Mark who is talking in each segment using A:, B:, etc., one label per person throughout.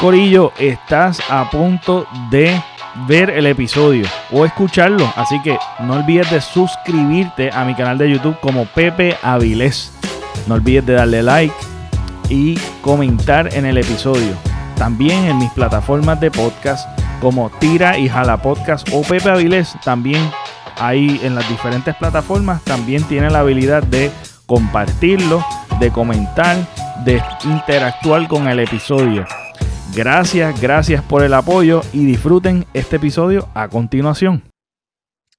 A: Corillo, estás a punto de ver el episodio o escucharlo. Así que no olvides de suscribirte a mi canal de YouTube como Pepe Avilés. No olvides de darle like y comentar en el episodio. También en mis plataformas de podcast como Tira y Jala Podcast o Pepe Avilés. También ahí en las diferentes plataformas también tiene la habilidad de compartirlo, de comentar, de interactuar con el episodio. Gracias, gracias por el apoyo y disfruten este episodio a continuación.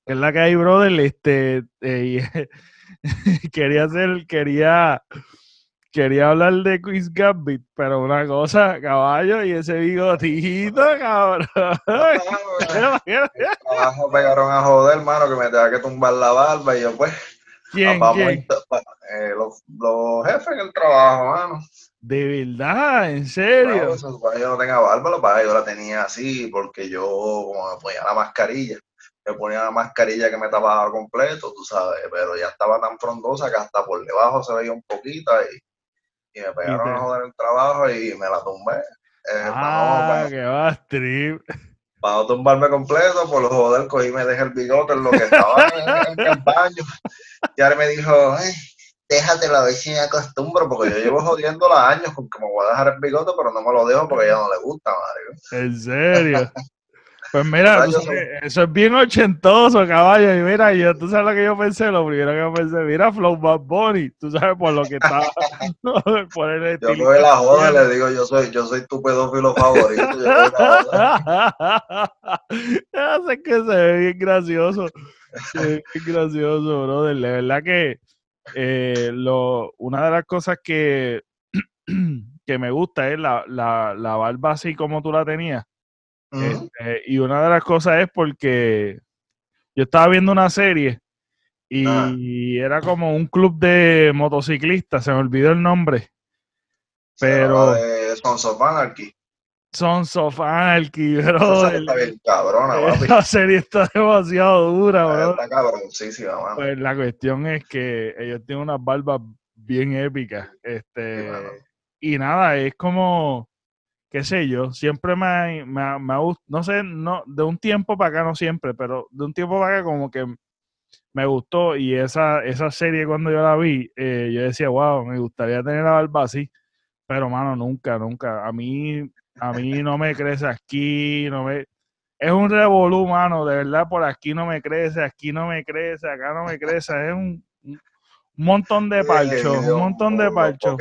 A: Es la que hay, brother. Este, eh, quería hacer, quería, quería hablar de Quiz Gambit, pero una cosa, caballo, y ese bigotito, cabrón.
B: Abajo pegaron a joder, hermano, que me tenía que tumbar la barba y yo, pues.
A: ¿Quién,
B: vamos,
A: quién?
B: eh, los, los jefes en el trabajo, mano.
A: De verdad, en serio.
B: No, se supone que yo no tenga barba, lo yo la tenía así, porque yo, como me ponía la mascarilla, me ponía la mascarilla que me tapaba completo, tú sabes, pero ya estaba tan frondosa que hasta por debajo se veía un poquito y, y me pegaron
A: te-
B: a joder el trabajo y me la tumbé. Eh,
A: Ah,
B: para-
A: que va strip.
B: para no tumbarme completo, por joder, cogí y me dejé el bigote en lo que estaba en, en el baño. Y ahora me dijo, "Ay, déjatelo a ver si me acostumbro, porque yo llevo jodiéndola años con que me voy a dejar el bigote, pero no me lo dejo porque a ella no le gusta, madre.
A: En serio. Pues mira,
B: ¿Verdad?
A: tú
B: Yo
A: sabes, eso es bien ochentoso, caballo. Y mira, yo, tú sabes lo que yo pensé, lo primero que yo pensé, mira, Flow Bad Bunny, tú sabes por lo que está, por el
B: Yo
A: estilo.
B: coge la joda y le digo, yo soy, yo soy tu pedófilo favorito. Yo la
A: que se ve bien gracioso. Se ve bien gracioso, brother. De verdad que eh, lo, una de las cosas que, que me gusta es la, la, la barba así como tú la tenías. Este, y una de las cosas es porque yo estaba viendo una serie y
B: Ah.
A: era como un club de motociclistas, se me olvidó el nombre. Pero
B: de Sons of Anarchy.
A: Sons of Anarchy,
B: Esa
A: bro.
B: serie está bien cabrona.
A: Esa serie está demasiado dura, bro.
B: Está cabroncísima, mano.
A: Pues la cuestión es que ellos tienen unas barbas bien épicas. Este,
B: Sí,
A: y nada, es como, qué sé yo, siempre me, ha- me, me no sé, no, de un tiempo para acá, no siempre, pero de un tiempo para acá como que me gustó y esa, esa serie cuando yo la vi, eh, yo decía, wow, me gustaría tener la barba así, pero mano, nunca, nunca. A mí, a mí no me crece aquí, no me... Es un revolú, mano, de verdad, por aquí no me crece, aquí no me crece, acá no me crece, es un, un montón de parchos, un montón de parchos.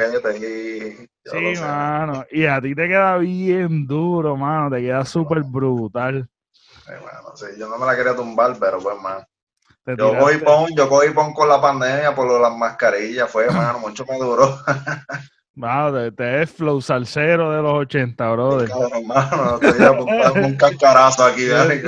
A: Sí, mano. Y a ti te queda bien duro, mano. Te queda súper brutal.
B: Sí, mano, sí, yo no me la quería tumbar, pero pues, man.
A: Te
B: Yo cogí pon, yo cogí pon con la pandemia por lo las mascarillas, fue, mano, mucho me duró.
A: Te, te ves flow salsero de los 80, brother.
B: Cabrón, mano, estoy apuntando un cascarazo aquí, dale.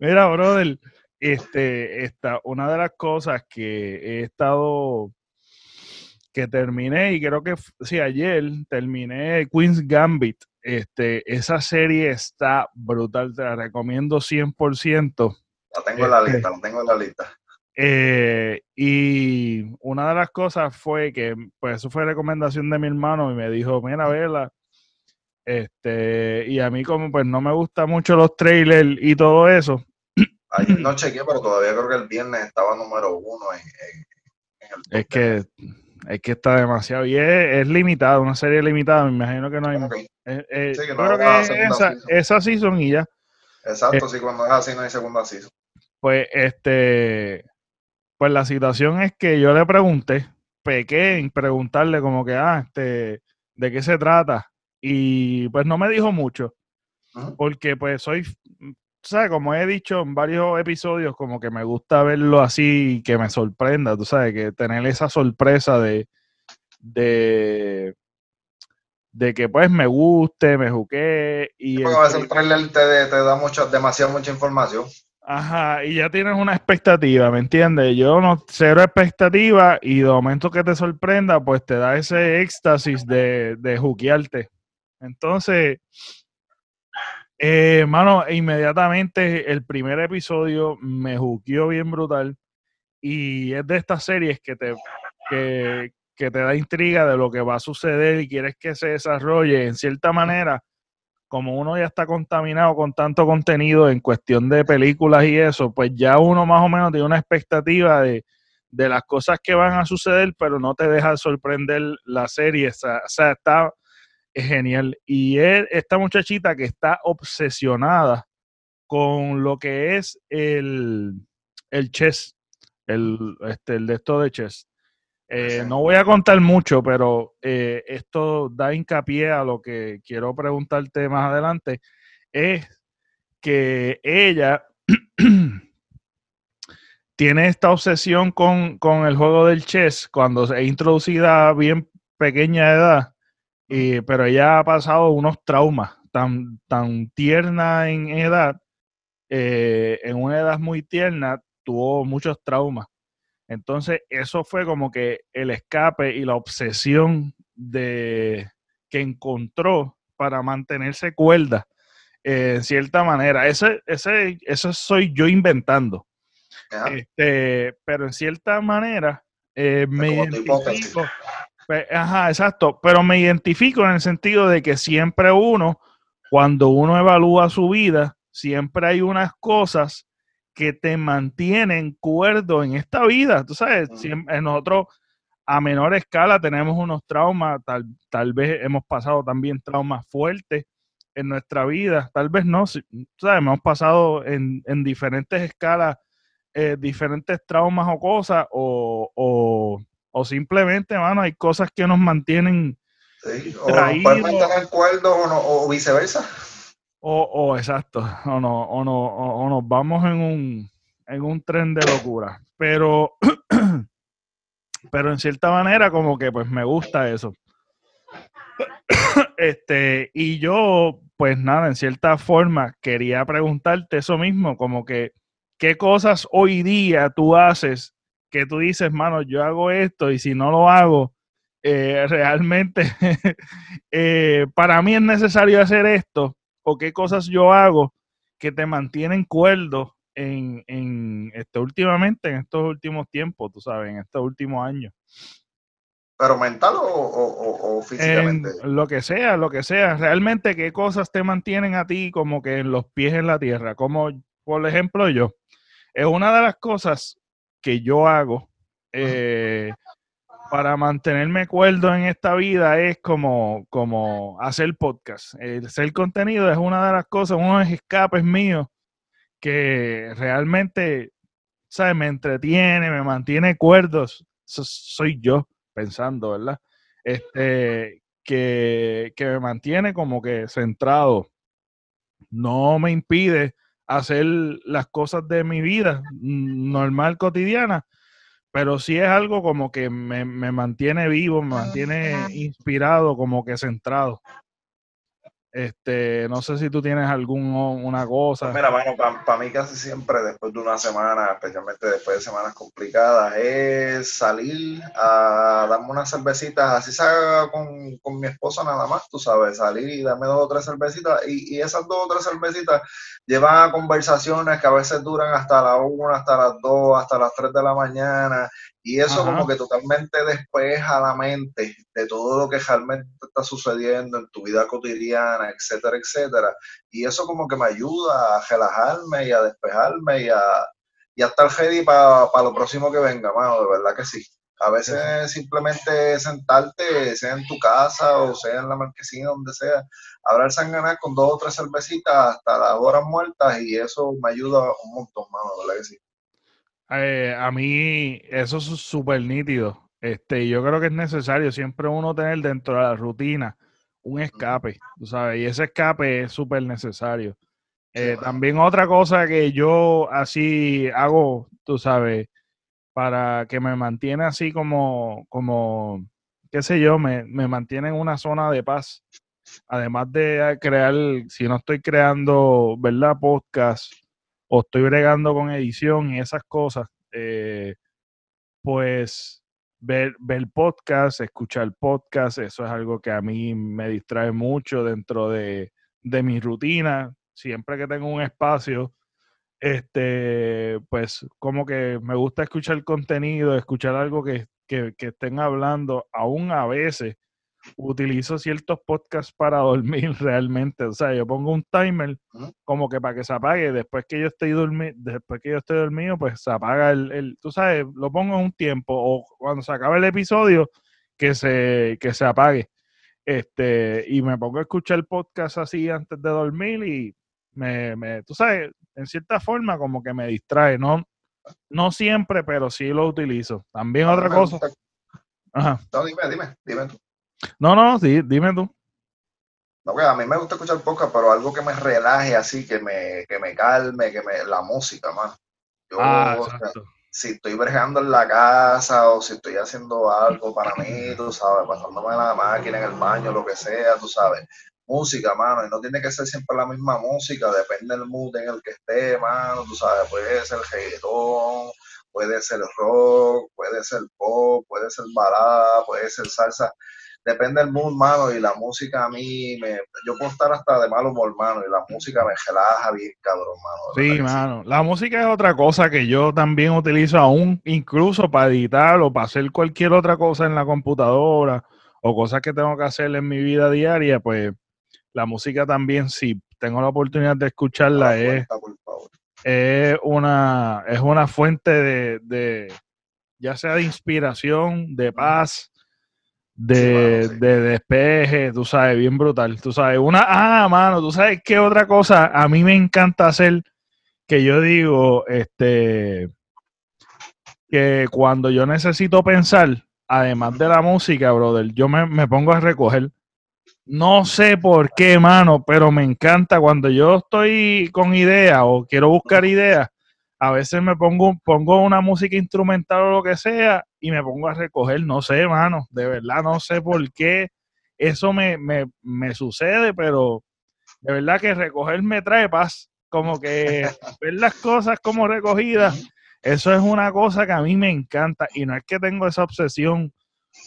A: Mira, brother, este, esta, una de las cosas que he estado, que terminé, y creo que sí, ayer terminé Queen's Gambit. Este, esa serie está brutal, te la recomiendo 100%.
B: La tengo en la
A: Este.
B: lista, la tengo en la lista.
A: Eh, y una de las cosas fue que, pues eso fue recomendación de mi hermano y me dijo, mira, vela. Este, y a mí como pues no me gustan mucho los trailers y todo eso,
B: Ayer no chequeé, pero todavía creo que el viernes estaba número uno en, en- en el
A: es que, es que está demasiado, y es, es limitada, una serie limitada, me imagino que no hay
B: ten.
A: más.
B: Ok,
A: Eh, eh,
B: Sí, que
A: yo
B: no
A: creo
B: va a
A: que
B: segunda
A: esa,
B: season.
A: esa season y ya,
B: Exacto, sí, cuando es así no hay segunda season.
A: pues este, pues la situación es que yo le pregunté, pequé en preguntarle como que, ah, este, ¿de qué se trata? Y pues no me dijo mucho, porque pues soy, ¿sabes? Como he dicho en varios episodios, como que me gusta verlo así y que me sorprenda, tú sabes, que tener esa sorpresa de, de, de que pues me guste, me juqué y
B: Porque
A: el
B: a veces
A: tra-
B: el trailer te, te da mucho, demasiado mucha información.
A: Ajá, y ya tienes una expectativa, ¿me entiendes? Yo no, cero expectativa y de momento que te sorprenda, pues te da ese éxtasis de, de juquearte. Entonces, eh, mano, inmediatamente el primer episodio me juqueó bien brutal y es de estas series que te, que, que te da intriga de lo que va a suceder y quieres que se desarrolle, en cierta manera, como uno ya está contaminado con tanto contenido en cuestión de películas y eso, pues ya uno más o menos tiene una expectativa de, de las cosas que van a suceder, pero no te deja sorprender la serie. O sea, está genial. Y es esta muchachita que está obsesionada con lo que es el, el chess, el, este, el de esto de chess. Eh, no voy a contar mucho, pero eh, esto da hincapié a lo que quiero preguntarte más adelante. Es que ella tiene esta obsesión con, el juego del chess cuando se es introducida a bien pequeña edad, y, pero ella ha pasado unos traumas tan, tan tierna en edad, eh, en una edad muy tierna, tuvo muchos traumas. Entonces, eso fue como que el escape y la obsesión de que encontró para mantenerse cuerda, eh, en cierta manera. Ese, ese, eso soy yo inventando. Este, pero en cierta manera eh, me identifico. Pues, ajá, exacto. Pero me identifico en el sentido de que siempre uno, cuando uno evalúa su vida, siempre hay unas cosas que te mantienen cuerdo en esta vida. Tú sabes, siempre, nosotros a menor escala tenemos unos traumas, tal, tal vez hemos pasado también traumas fuertes en nuestra vida, tal vez no, sabes, hemos pasado en, en diferentes escalas eh, diferentes traumas o cosas, o, o, o, simplemente, mano, hay cosas que nos mantienen
B: sí, o traídos. mantener cuerdos o, no, o viceversa.
A: O, exacto, o, no, o, no, o, nos vamos en un, en un tren de locura. Pero, pero en cierta manera, como que pues me gusta eso. este, y yo, pues nada, en cierta forma, quería preguntarte eso mismo, como que ¿qué cosas hoy día tú haces que tú dices, mano, yo hago esto y si no lo hago, eh, realmente eh, para mí es necesario hacer esto? ¿O qué cosas yo hago que te mantienen cuerdo en, en este, últimamente, en estos últimos tiempos, tú sabes, en estos últimos años?
B: ¿Pero mental o, físicamente?
A: lo que sea, lo que sea. Realmente, ¿qué cosas te mantienen a ti como que en los pies en la tierra? Como, por ejemplo, yo. Es una de las cosas que yo hago eh, para mantenerme cuerdo en esta vida es como, como hacer podcast. El hacer contenido es una de las cosas, unos escapes míos que realmente, ¿sabes? Me entretiene, me mantiene cuerdos. soy yo pensando, ¿verdad? Este, que, que me mantiene como que centrado. No me impide hacer las cosas de mi vida normal, cotidiana, pero sí es algo como que me, me mantiene vivo, me mantiene inspirado, como que centrado. Este, no sé si tú tienes alguna cosa.
B: Pues mira, mano, para mí casi siempre después de una semana, especialmente después de semanas complicadas, es salir a darme unas cervecitas, así sea con, con mi esposa nada más, tú sabes, salir y darme dos o tres cervecitas, y, y esas dos o tres cervecitas llevan a conversaciones que a veces duran hasta la una, hasta las dos, hasta las tres de la mañana, y eso como que totalmente despeja la mente de todo lo que realmente está sucediendo en tu vida cotidiana, etcétera, etcétera. Y eso como que me ayuda a relajarme y a despejarme y a, y a estar ready para lo próximo que venga, mano, de verdad que sí. A veces simplemente sentarte, sea en tu casa o sea en la marquesina, donde sea, hablar ganar con dos o tres cervecitas hasta las horas muertas y eso me ayuda un montón, mano, de verdad que sí.
A: Eh, a mí eso es súper nítido. Este, yo creo que es necesario siempre uno tener dentro de la rutina un escape, tú sabes, y ese escape es súper necesario. Eh, también otra cosa que yo así hago, tú sabes, para que me mantiene así como, como, qué sé yo, me, me mantiene en una zona de paz. Además de crear, si no estoy creando, ¿verdad? Podcast o estoy bregando con edición y esas cosas, eh, pues ver, ver podcast, escuchar podcast, eso es algo que a mí me distrae mucho dentro de, de mi rutina. Siempre que tengo un espacio, este, pues como que me gusta escuchar contenido, escuchar algo que, que, que estén hablando, aún a veces utilizo ciertos podcasts para dormir realmente. O sea, yo pongo un timer como que para que se apague. Después que yo estoy dormido, después que yo estoy dormido, pues se apaga el, el, tú sabes, lo pongo en un tiempo. O cuando se acabe el episodio, que se, que se apague. Este, y me pongo a escuchar el podcast así antes de dormir y me, me, tú sabes, en cierta forma como que me distrae. No, no siempre, pero sí lo utilizo. También otra cosa.
B: Ajá. No, dime, dime, dime tú.
A: No, no, sí, dime tú.
B: No, pues a mí me gusta escuchar podcast, pero algo que me relaje así, que me, que me calme, que me, la música, más. Yo,
A: Ah,
B: o sea,
A: exacto.
B: si estoy brejando en la casa o si estoy haciendo algo para mí, tú sabes, pasándome la máquina en el baño, lo que sea, tú sabes. Música, mano, y no tiene que ser siempre la misma música, depende del mood en el que esté, mano, tú sabes, puede ser reggaetón, puede ser rock, puede ser pop, puede ser balada, puede ser salsa, depende del mood, mano, y la música a mí, me, yo puedo estar hasta de mal humor, mano, y la música me relaja bien, cabrón, mano.
A: Sí, mano. La música es otra cosa que yo también utilizo aún, incluso para editar o para hacer cualquier otra cosa en la computadora o cosas que tengo que hacer en mi vida diaria, pues la música también, si tengo la oportunidad de escucharla,
B: la
A: es, es una, es una fuente de, de, ya sea de inspiración, de paz, de,
B: Sí, mano, sí.
A: de despeje, tú sabes, bien brutal. Tú sabes, una, ah, mano, tú sabes qué otra cosa a mí me encanta hacer que yo digo, este, que cuando yo necesito pensar, además de la música, brother, yo me, me pongo a recoger. No sé por qué, mano, pero me encanta cuando yo estoy con ideas o quiero buscar ideas. A veces me pongo, pongo una música instrumental o lo que sea y me pongo a recoger. No sé, mano, de verdad no sé por qué eso me, me, me sucede, pero de verdad que recoger me trae paz. Como que ver las cosas como recogidas, eso es una cosa que a mí me encanta y no es que tengo esa obsesión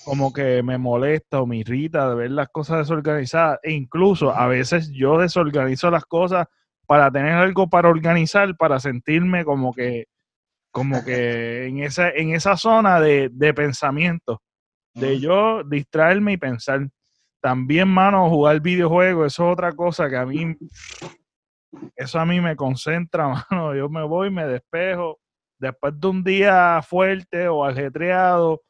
A: como que me molesta o me irrita de ver las cosas desorganizadas. E incluso a veces yo desorganizo las cosas para tener algo para organizar, para sentirme como que, como que en esa, en esa zona de, de pensamiento, de yo distraerme y pensar. También, mano, jugar videojuegos, eso es otra cosa que a mí, eso a mí me concentra, mano. Yo me voy, me despejo. Después de un día fuerte o ajetreado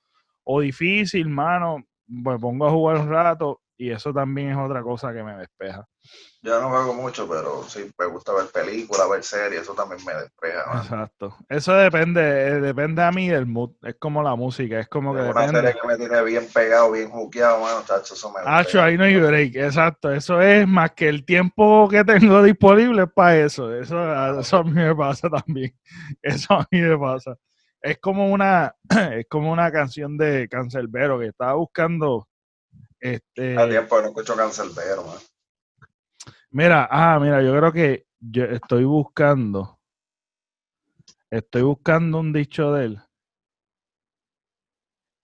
A: o difícil, mano, me pongo a jugar un rato y eso también es otra cosa que me despeja.
B: Yo no juego mucho, pero sí me gusta ver películas, ver series, eso también me despeja.
A: Exacto. Eso depende, eh, depende a mí del mood. Es como la música, es como que
B: una
A: depende.
B: serie que me tiene bien pegado, bien juqueado, chacho, eso me despeja.
A: ahí no hay break, exacto. Eso es más que el tiempo que tengo disponible es para eso. Eso, a- eso a mí me pasa también. Eso a mí me pasa. Es como una, es como una canción de Cancelbero que estaba buscando. Este,
B: Hace tiempo no escucho Cancelbero, man.
A: mira, ah, mira, yo creo que yo estoy buscando. Estoy buscando un dicho de él.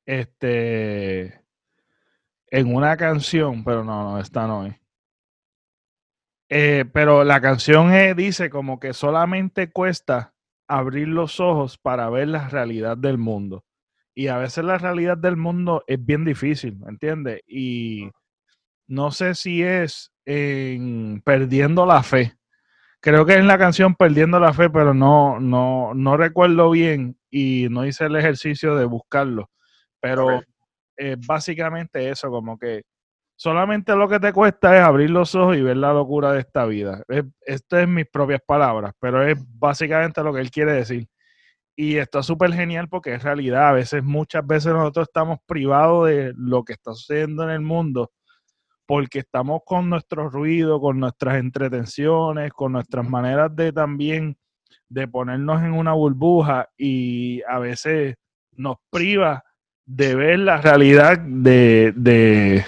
A: Este. En una canción, pero no, no, esta no es. Eh, pero la canción eh, dice como que solamente cuesta abrir los ojos para ver la realidad del mundo. Y a veces la realidad del mundo es bien difícil, ¿me entiendes? Y no sé si es en Perdiendo la Fe. Creo que es en la canción Perdiendo la Fe, pero no, no, no recuerdo bien y no hice el ejercicio de buscarlo. Pero eh, básicamente eso, como que solamente lo que te cuesta es abrir los ojos y ver la locura de esta vida. Es, esto es mis propias palabras, pero es básicamente lo que él quiere decir. Y esto es súper genial porque es realidad. A veces, muchas veces nosotros estamos privados de lo que está sucediendo en el mundo porque estamos con nuestro ruido, con nuestras entretenciones, con nuestras maneras de también de ponernos en una burbuja y a veces nos priva de ver la realidad de, de-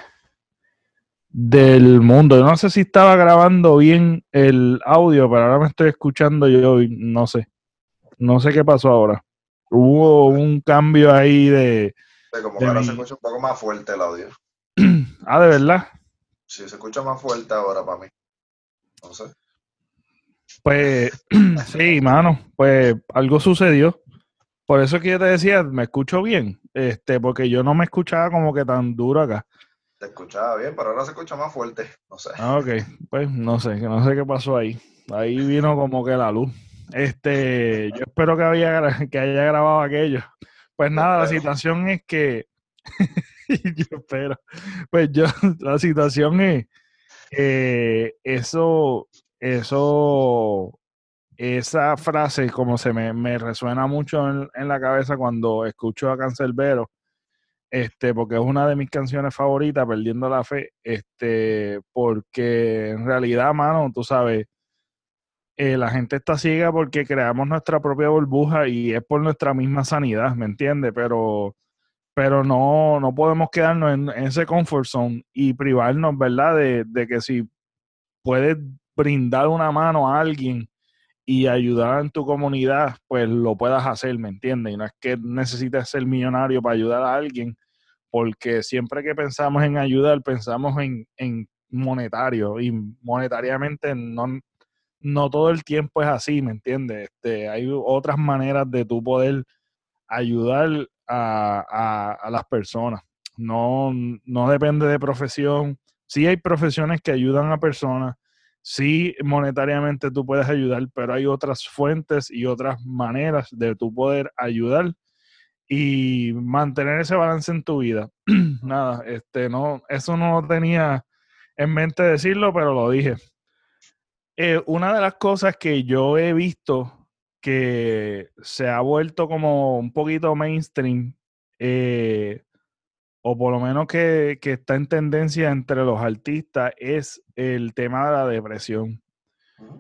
A: del mundo. Yo no sé si estaba grabando bien el audio, pero ahora me estoy escuchando yo y no sé. No sé qué pasó ahora. Hubo un cambio ahí de...
B: Como
A: de
B: que ahora
A: mi-
B: se escucha un poco más fuerte el audio.
A: Ah, de verdad.
B: Sí, se escucha más fuerte ahora para mí. No sé.
A: Pues sí, mano, pues algo sucedió. Por eso que yo te decía, me escucho bien, este, porque yo no me escuchaba como que tan duro acá.
B: Te escuchaba bien, pero ahora se escucha más fuerte, no sé.
A: Ah, ok, pues no sé, no sé qué pasó ahí. Ahí vino como que la luz. Este, yo espero que, había, que haya grabado aquello. Pues nada, la situación es que, yo espero, pues yo, la situación es, eh, eso, eso esa frase como se me, resuena mucho en, la cabeza cuando escucho a Cancelbero, este, porque es una de mis canciones favoritas, Perdiendo la Fe, este, porque en realidad, mano, tú sabes, eh, la gente está ciega porque creamos nuestra propia burbuja y es por nuestra misma sanidad, ¿me entiendes? Pero, pero no, no podemos quedarnos en, ese comfort zone y privarnos, ¿verdad? De, de que si puedes brindar una mano a alguien, y ayudar en tu comunidad, pues lo puedas hacer, ¿me entiendes? Y no es que necesites ser millonario para ayudar a alguien, porque siempre que pensamos en ayudar, pensamos en, en monetario y monetariamente no, no todo el tiempo es así, ¿me entiendes? Este, hay otras maneras de tú poder ayudar a, a, las personas. No, no depende de profesión. Sí hay profesiones que ayudan a personas, sí monetariamente tú puedes ayudar, pero hay otras fuentes y otras maneras de tú poder ayudar y mantener ese balance en tu vida. Nada, este no, eso no tenía en mente decirlo, pero lo dije. Eh, una de las cosas que yo he visto que se ha vuelto como un poquito mainstream eh, o por lo menos que, está en tendencia entre los artistas, es el tema de la depresión.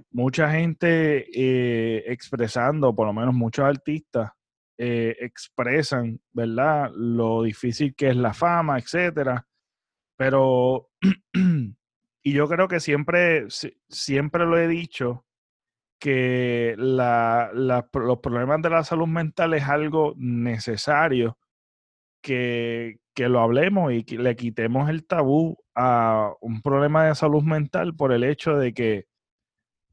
A: Mucha gente eh, expresando, por lo menos muchos artistas, expresan, ¿verdad? Lo difícil que es la fama, etcétera. Pero, y yo creo que siempre, siempre lo he dicho, que los problemas de la salud mental es algo necesario que, lo hablemos y que le quitemos el tabú a un problema de salud mental por el hecho de que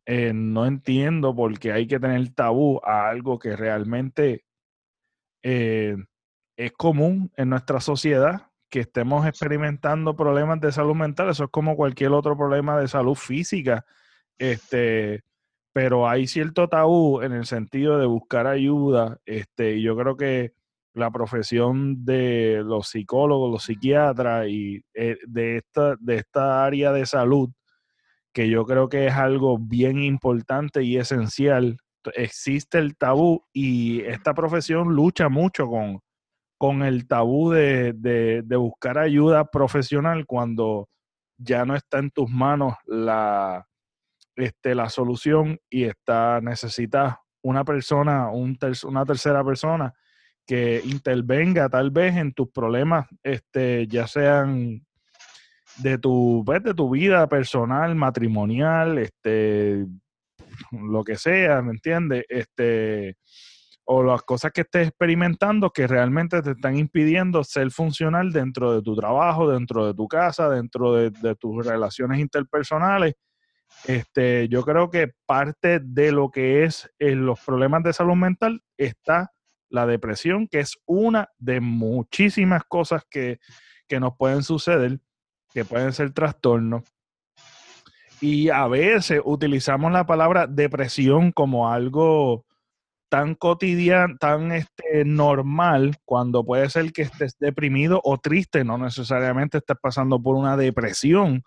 A: eh, no entiendo por qué hay que tener tabú a algo que realmente eh, es común en nuestra sociedad, que estemos experimentando problemas de salud mental. Eso es como cualquier otro problema de salud física. Este, pero hay cierto tabú en el sentido de buscar ayuda. Este, y yo creo que la profesión de los psicólogos, los psiquiatras y eh, de, esta, de esta área de salud, que yo creo que es algo bien importante y esencial. Existe el tabú y esta profesión lucha mucho con, con el tabú de, de, buscar ayuda profesional cuando ya no está en tus manos la, este, la solución y está necesitas una persona, un una tercera persona que intervenga tal vez en tus problemas, este, ya sean de tu, pues, de tu vida personal, matrimonial, este, lo que sea, ¿me entiendes? Este, o las cosas que estés experimentando que realmente te están impidiendo ser funcional dentro de tu trabajo, dentro de tu casa, dentro de, tus relaciones interpersonales. Este, yo creo que parte de lo que es eh, los problemas de salud mental está la depresión, que es una de muchísimas cosas que, nos pueden suceder, que pueden ser trastornos. Y a veces utilizamos la palabra depresión como algo tan cotidiano, tan este, normal, cuando puede ser que estés deprimido o triste, no necesariamente estés pasando por una depresión,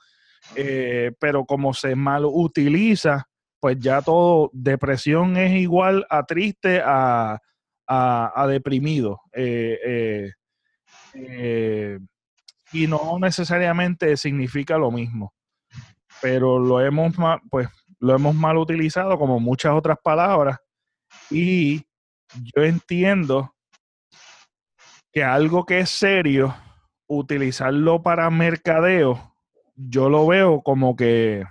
A: eh, pero como se mal utiliza, pues ya todo, depresión es igual a triste, a, a, deprimido. Eh, eh, y no necesariamente significa lo mismo. Pero lo hemos, pues, lo hemos mal utilizado como muchas otras palabras. Y yo entiendo que algo que es serio, utilizarlo para mercadeo, yo lo veo como que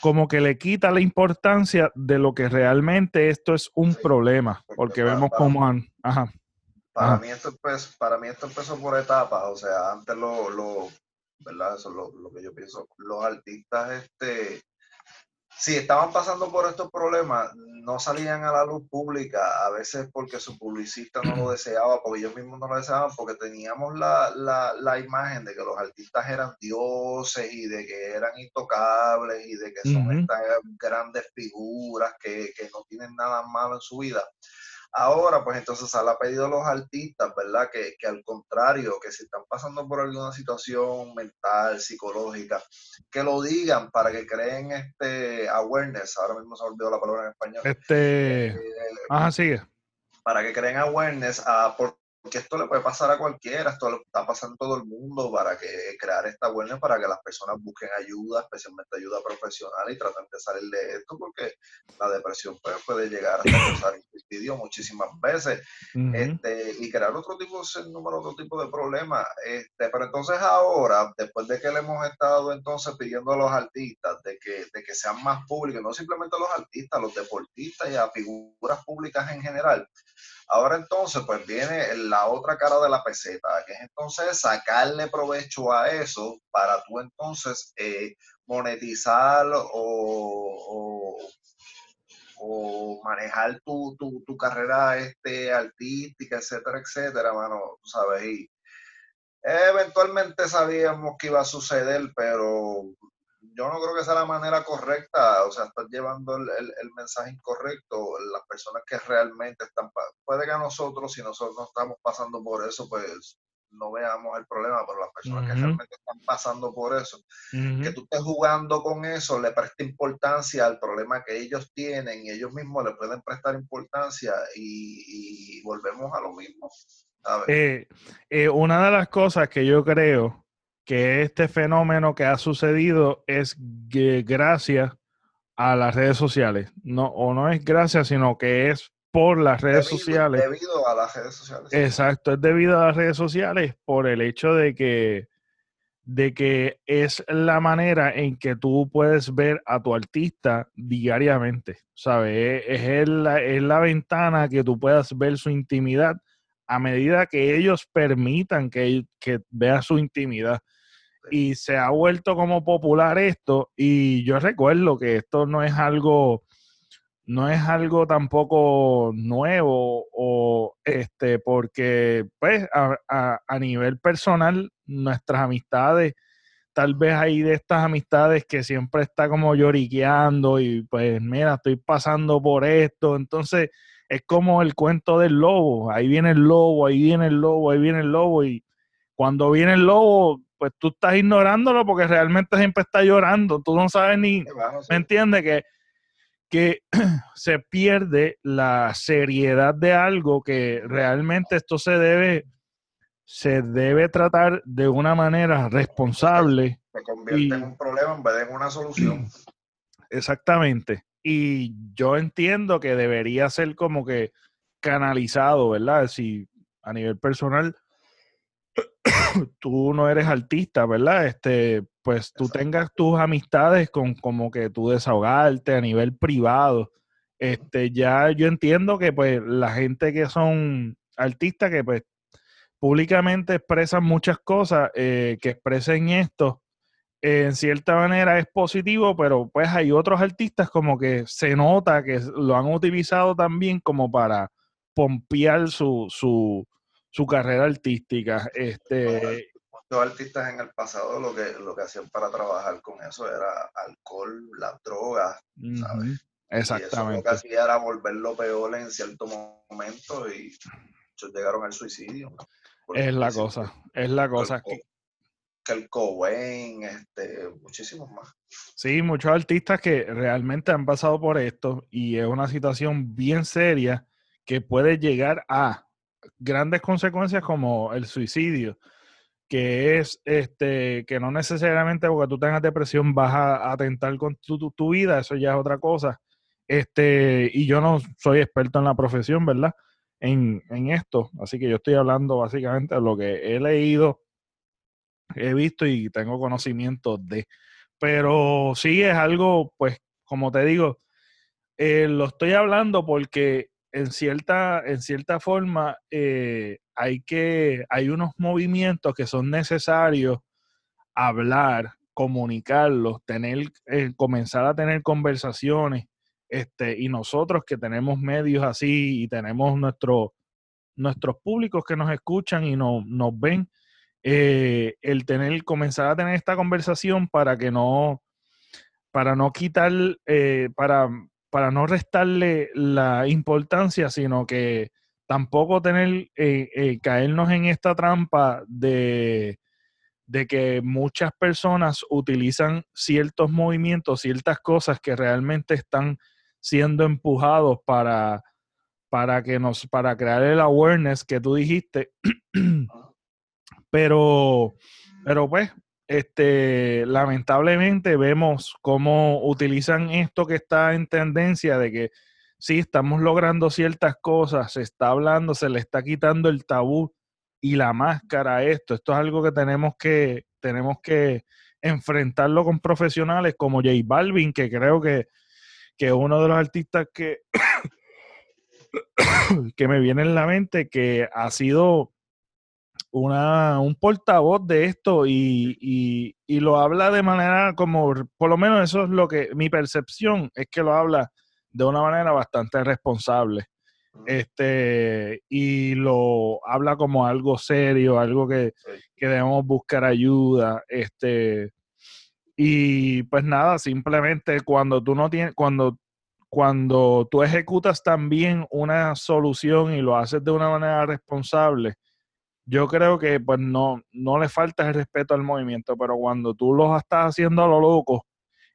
A: como que le quita la importancia de lo que realmente esto es un problema, porque vemos cómo han... Ajá.
B: Para, Mí esto empezó, para mí esto empezó por etapas, o sea, antes lo, lo ¿verdad? Eso es lo, que yo pienso, los artistas este, si estaban pasando por estos problemas, no salían a la luz pública, a veces porque su publicista no lo deseaba, porque ellos mismos no lo deseaban, porque teníamos la, la, la imagen de que los artistas eran dioses y de que eran intocables y de que son estas grandes figuras que, que no tienen nada malo en su vida. Ahora, pues entonces se ha pedido a los artistas, ¿verdad? Que, que, al contrario, que si están pasando por alguna situación mental, psicológica, que lo digan para que creen este awareness. Ahora mismo se ha olvidado la palabra en español.
A: Este. Eh, Ajá, sigue.
B: Para que creen awareness a por porque esto le puede pasar a cualquiera, esto le está pasando a todo el mundo para que crear esta buena para que las personas busquen ayuda, especialmente ayuda profesional y traten de salir de esto, porque la depresión puede, puede llegar hasta causar suicidio muchísimas veces este, y crear otro tipo, número, otro tipo de problemas. Este, pero entonces ahora, después de que le hemos estado entonces pidiendo a los artistas de que, de que sean más públicos, no simplemente a los artistas, a los deportistas y a figuras públicas en general, Ahora entonces, pues viene la otra cara de la peseta, que es entonces sacarle provecho a eso para tú entonces eh, monetizar o, o, manejar tu, tu, tu, carrera este, artística, etcétera, etcétera, mano, tú sabes, y eventualmente sabíamos que iba a suceder, pero yo no creo que sea la manera correcta, o sea, estás llevando el, el, mensaje incorrecto. Las personas que realmente están, puede que nosotros, si nosotros no estamos pasando por eso, pues no veamos el problema, pero las personas que realmente están pasando por eso, que tú estés jugando con eso, le preste importancia al problema que ellos tienen y ellos mismos le pueden prestar importancia y, volvemos a lo mismo.
A: Eh, eh, una de las cosas que yo creo que este fenómeno que ha sucedido es gracias a las redes sociales. No, o no es gracias, sino que es por las redes sociales.
B: Debido a las redes sociales.
A: Exacto, es debido a las redes sociales por el hecho de que, de que es la manera en que tú puedes ver a tu artista diariamente, ¿sabes? Es, es, la, es la ventana que tú puedas ver su intimidad a medida que ellos permitan que, que vea su intimidad y se ha vuelto como popular esto y yo recuerdo que esto no es algo no es algo tampoco nuevo o este porque pues a, a, nivel personal nuestras amistades tal vez hay de estas amistades que siempre está como lloriqueando y pues mira estoy pasando por esto entonces es como el cuento del lobo ahí viene el lobo ahí viene el lobo ahí viene el lobo y cuando viene el lobo pues tú estás ignorándolo porque realmente siempre está llorando. Tú no sabes ni, ¿me entiendes? Que, que se pierde la seriedad de algo que realmente esto se debe, se debe tratar de una manera responsable.
B: Se convierte en un problema en vez de en una solución.
A: Exactamente. Y yo entiendo que debería ser como que canalizado, ¿verdad? Si a nivel personal tú no eres artista, ¿verdad? Este, pues tú tengas tus amistades con como que tú desahogarte a nivel privado. Este, ya yo entiendo que pues la gente que son artistas que pues públicamente expresan muchas cosas, eh, que expresen esto, en cierta manera es positivo, pero pues hay otros artistas como que se nota que lo han utilizado también como para pompear su, su, su carrera artística. Este,
B: Muchos artistas en el pasado lo que, lo que hacían para trabajar con eso era alcohol, las drogas, ¿sabes?
A: Exactamente.
B: Y lo que hacía era volverlo peor en cierto momento y muchos llegaron al suicidio.
A: Es la cosa, es la cosa.
B: Que, que el Cohen, este, muchísimos más.
A: Sí, muchos artistas que realmente han pasado por esto y es una situación bien seria que puede llegar a grandes consecuencias como el suicidio, que es este que no necesariamente porque tú tengas depresión vas a atentar con tu, tu, vida, eso ya es otra cosa. Este, y yo no soy experto en la profesión, ¿verdad? En, en esto, así que yo estoy hablando básicamente de lo que he leído, he visto y tengo conocimiento de. Pero sí es algo, pues, como te digo, eh, lo estoy hablando porque en cierta, en cierta forma eh, hay que, hay unos movimientos que son necesarios hablar comunicarlos, tener, eh, comenzar a tener conversaciones, este, y nosotros que tenemos medios así y tenemos nuestro, nuestros públicos que nos escuchan y no, nos ven, eh, el tener, comenzar a tener esta conversación para que no, para no quitar, eh, para, para no restarle la importancia, sino que tampoco tener, eh, caernos en esta trampa de, de que muchas personas utilizan ciertos movimientos, ciertas cosas que realmente están siendo empujados para, para que nos, para crear el awareness que tú dijiste. pero, pero pues, este, lamentablemente vemos cómo utilizan esto que está en tendencia de que sí, estamos logrando ciertas cosas, se está hablando, se le está quitando el tabú y la máscara a esto. Esto es algo que tenemos que, tenemos que enfrentarlo con profesionales como J Balvin, que creo que, que es uno de los artistas que que me viene en la mente que ha sido una, un portavoz de esto y, lo habla de manera como, por lo menos eso es lo que mi percepción es que lo habla de una manera bastante responsable. Este, y lo habla como algo serio, algo que, que debemos buscar ayuda. Este, y pues nada, simplemente cuando tú no tienes, cuando cuando tú ejecutas también una solución y lo haces de una manera responsable, yo creo que pues no, no le falta el respeto al movimiento, pero cuando tú lo estás haciendo a lo loco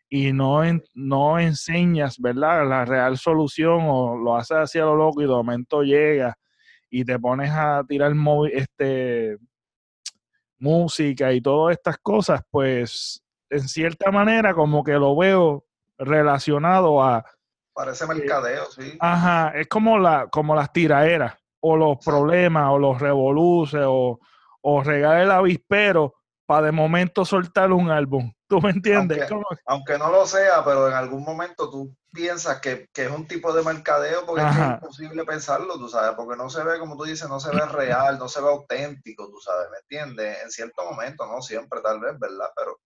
A: y no, no enseñas, ¿verdad? La real solución o lo haces así a lo loco y de momento llega y te pones a tirar este, música y todas estas cosas, pues en cierta manera como que lo veo relacionado a
B: Parece mercadeo, sí.
A: Ajá, es como, la, como las tiraeras, o los problemas, o los revoluces, o, o regar el avispero para de momento soltar un álbum. ¿Tú me entiendes?
B: Aunque, no lo sea, pero en algún momento tú piensas que, es un tipo de mercadeo porque es imposible pensarlo, tú sabes, porque no se ve, como tú dices, no se ve real, no se ve auténtico, tú sabes, ¿me entiendes? En cierto momento, no siempre, tal vez, ¿verdad? Pero...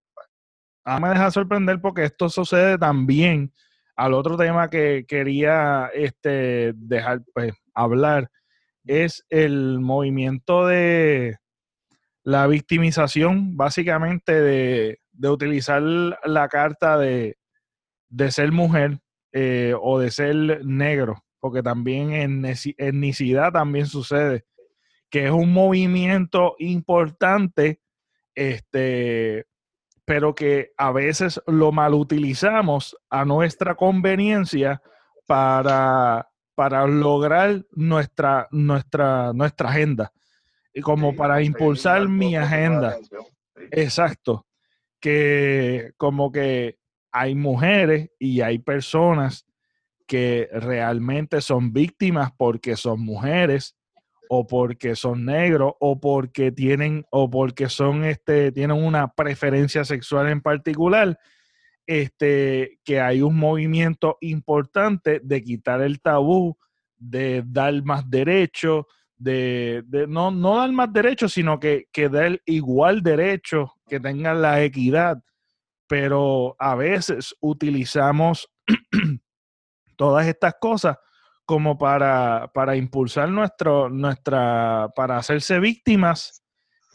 A: Ah, me deja sorprender porque esto sucede también al otro tema que quería este, dejar pues, hablar es el movimiento de la victimización, básicamente de, utilizar la carta de, ser mujer eh, o de ser negro, porque también en etnicidad también sucede, que es un movimiento importante este, pero que a veces lo mal utilizamos a nuestra conveniencia para, para lograr nuestra, nuestra, nuestra agenda y como para impulsar mi agenda. Exacto. Que como que hay mujeres y hay personas que realmente son víctimas porque son mujeres o porque son negros o porque tienen o porque son este tienen una preferencia sexual en particular este que hay un movimiento importante de quitar el tabú de dar más derechos de, no, no dar más derechos sino que, que dar igual derecho que tengan la equidad. Pero a veces utilizamos todas estas cosas como para, para impulsar nuestro, nuestra, para hacerse víctimas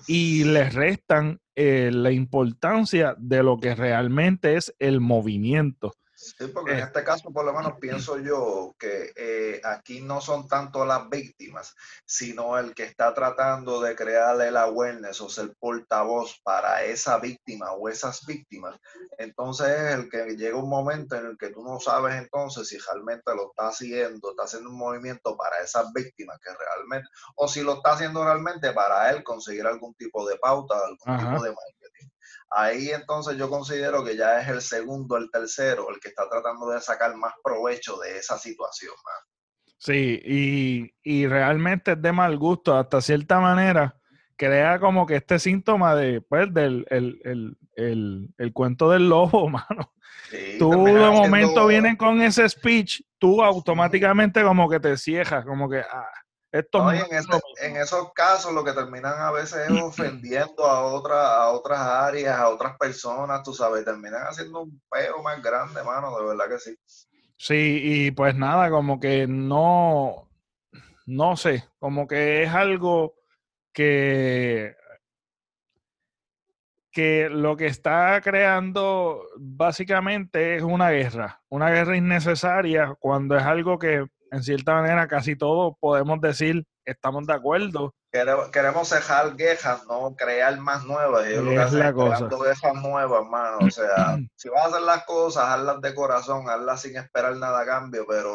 A: y les restan eh, la importancia de lo que realmente es el movimiento.
B: Sí, porque en eh, este caso, por lo menos, pienso yo que eh, aquí no son tanto las víctimas, sino el que está tratando de crear el awareness o ser portavoz para esa víctima o esas víctimas. Entonces es el que llega un momento en el que tú no sabes entonces si realmente lo está haciendo, está haciendo un movimiento para esas víctimas que realmente, o si lo está haciendo realmente para él conseguir algún tipo de pauta, algún tipo de. Ahí entonces yo considero que ya es el segundo, el tercero, el que está tratando de sacar más provecho de esa situación.
A: Sí, y, realmente es de mal gusto, hasta cierta manera, crea como que este síntoma de, pues, del el, cuento del lobo, mano. tú de momento vienes con ese speech, tú automáticamente como que te ciejas, como que, ah,
B: En, esos casos lo que terminan a veces es ofendiendo a, otra, a otras áreas, a otras personas, tú sabes, terminan haciendo un peo más grande, mano, de verdad que sí.
A: Sí, y pues nada, como que no, no sé, como que es algo que que lo que está creando básicamente es una guerra, una guerra innecesaria cuando es algo que en cierta manera casi todos podemos decir estamos de acuerdo.
B: Queremos, queremos cejar quejas, no crear más nuevas. Yo es lo que la cosa. quejas nuevas, hermano. O sea, si vas a hacer las cosas, hazlas de corazón, hazlas sin esperar nada a cambio. Pero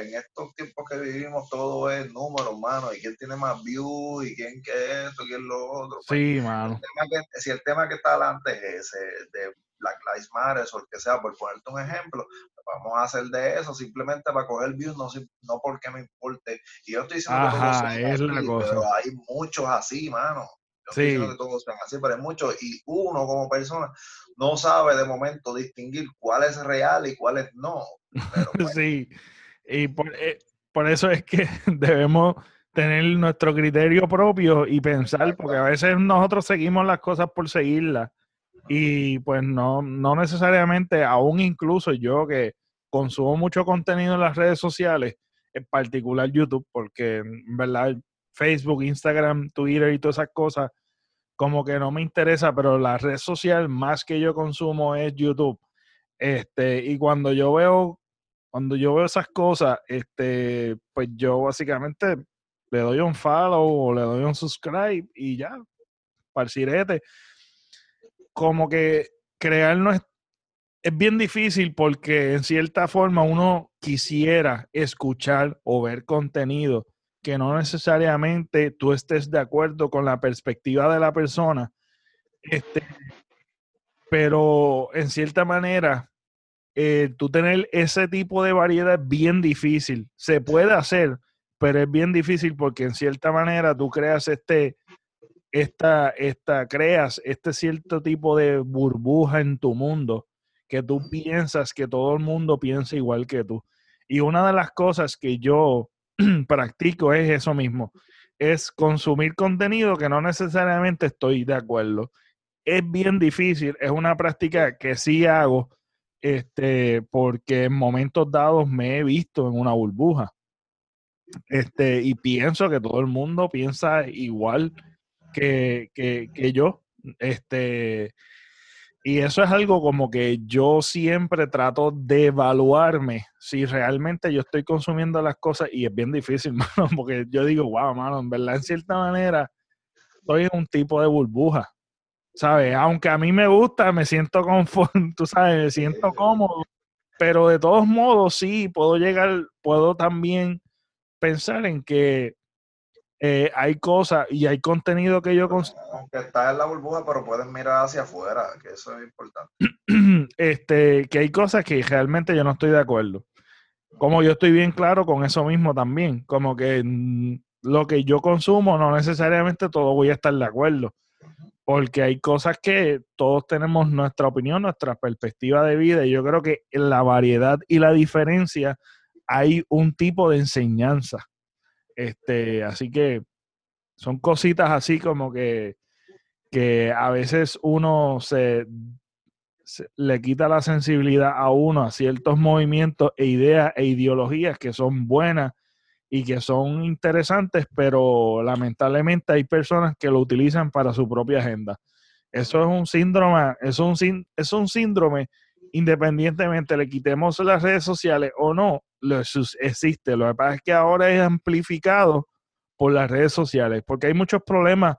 B: en estos tiempos que vivimos, todo es número, hermano. Y quién tiene más views, y quién que esto, quién lo otro.
A: Sí, mano.
B: si el tema que está adelante es ese, de Black Lives Matter o el que sea, por ponerte un ejemplo, vamos a hacer de eso simplemente para coger views, no, no porque me importe. Y yo estoy diciendo que todos
A: es la cosa.
B: pero hay muchos así, mano. Yo estoy diciendo que todos sean así, pero hay muchos. Y uno como persona no sabe de momento distinguir cuál es real y cuál es no.
A: sí, y por, eh, por eso es que debemos tener nuestro criterio propio y pensar, porque a veces nosotros seguimos las cosas por seguirlas y pues no, no necesariamente, aún incluso yo que consumo mucho contenido en las redes sociales, en particular YouTube, porque en verdad Facebook, Instagram, Twitter y todas esas cosas, como que no me interesa, pero la red social más que yo consumo es YouTube. Este, y cuando yo veo, cuando yo veo esas cosas, este, pues yo básicamente le doy un follow o le doy un subscribe y ya, parcirete como que crearlo es, es bien difícil porque en cierta forma uno quisiera escuchar o ver contenido que no necesariamente tú estés de acuerdo con la perspectiva de la persona. Este, pero en cierta manera, eh, tú tener ese tipo de variedad es bien difícil. Se puede hacer, pero es bien difícil porque en cierta manera tú creas este, esta, esta, creas este cierto tipo de burbuja en tu mundo que tú piensas que todo el mundo piensa igual que tú. Y una de las cosas que yo practico es eso mismo, es consumir contenido que no necesariamente estoy de acuerdo. Es bien difícil, es una práctica que sí hago, este, porque en momentos dados me he visto en una burbuja. Este, y pienso que todo el mundo piensa igual que, que, yo. Este, y eso es algo como que yo siempre trato de evaluarme si realmente yo estoy consumiendo las cosas y es bien difícil, mano, porque yo digo, wow, mano, en verdad, en cierta manera, en un tipo de burbuja, ¿sabes? Aunque a mí me gusta, me siento confort, tú sabes, me siento cómodo, pero de todos modos, sí, puedo llegar, puedo también pensar en que eh, hay cosas y hay contenido que yo
B: Aunque estás en la burbuja, pero puedes mirar hacia afuera, que eso es importante.
A: este, que hay cosas que realmente yo no estoy de acuerdo. Como yo estoy bien claro con eso mismo también, como que mm, lo que yo consumo no necesariamente todo voy a estar de acuerdo, porque hay cosas que todos tenemos nuestra opinión, nuestra perspectiva de vida, y yo creo que en la variedad y la diferencia hay un tipo de enseñanza este, así que son cositas así como que, que a veces uno se, le quita la sensibilidad a uno a ciertos movimientos e ideas e ideologías que son buenas y que son interesantes, pero lamentablemente hay personas que lo utilizan para su propia agenda. Eso es un síndrome, es un, es un síndrome independientemente le quitemos las redes sociales o no, lo existe. Lo que pasa es que ahora es amplificado por las redes sociales, porque hay muchos problemas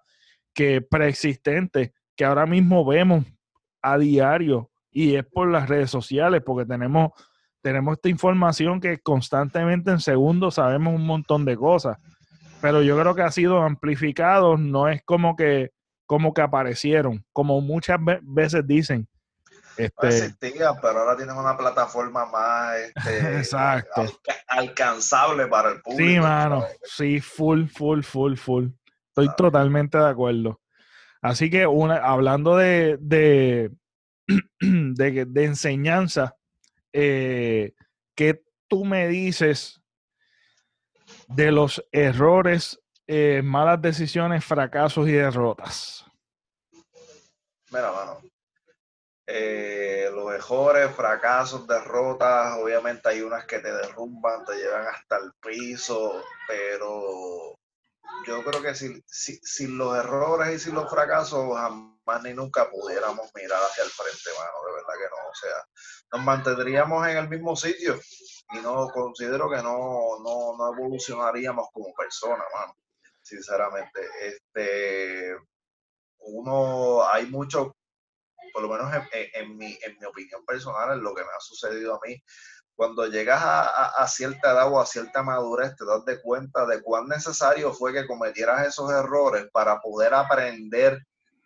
A: que preexistentes que ahora mismo vemos a diario y es por las redes sociales, porque tenemos, tenemos esta información que constantemente en segundos sabemos un montón de cosas. Pero yo creo que ha sido amplificado, no es como que, como que aparecieron, como muchas veces dicen
B: este, pero ahora tienen una plataforma más este, alcanzable para el público.
A: Sí, mano. Sí, full, full, full, full. Estoy totalmente de acuerdo. Así que una, hablando de, de, de, enseñanza, eh, ¿qué tú me dices de los errores, eh, malas decisiones, fracasos y derrotas?
B: Mira, mano. Eh, los mejores fracasos, derrotas, obviamente hay unas que te derrumban, te llevan hasta el piso, pero yo creo que sin, sin, los errores y sin los fracasos jamás ni nunca pudiéramos mirar hacia el frente, mano, de verdad que no, o sea, nos mantendríamos en el mismo sitio y no considero que no, no, no evolucionaríamos como personas, mano, sinceramente. Este, uno, hay mucho, por lo menos en, mi, en mi opinión personal, en lo que me ha sucedido a mí, cuando llegas a, a, cierta edad o a cierta madurez, te das de cuenta de cuán necesario fue que cometieras esos errores para poder aprender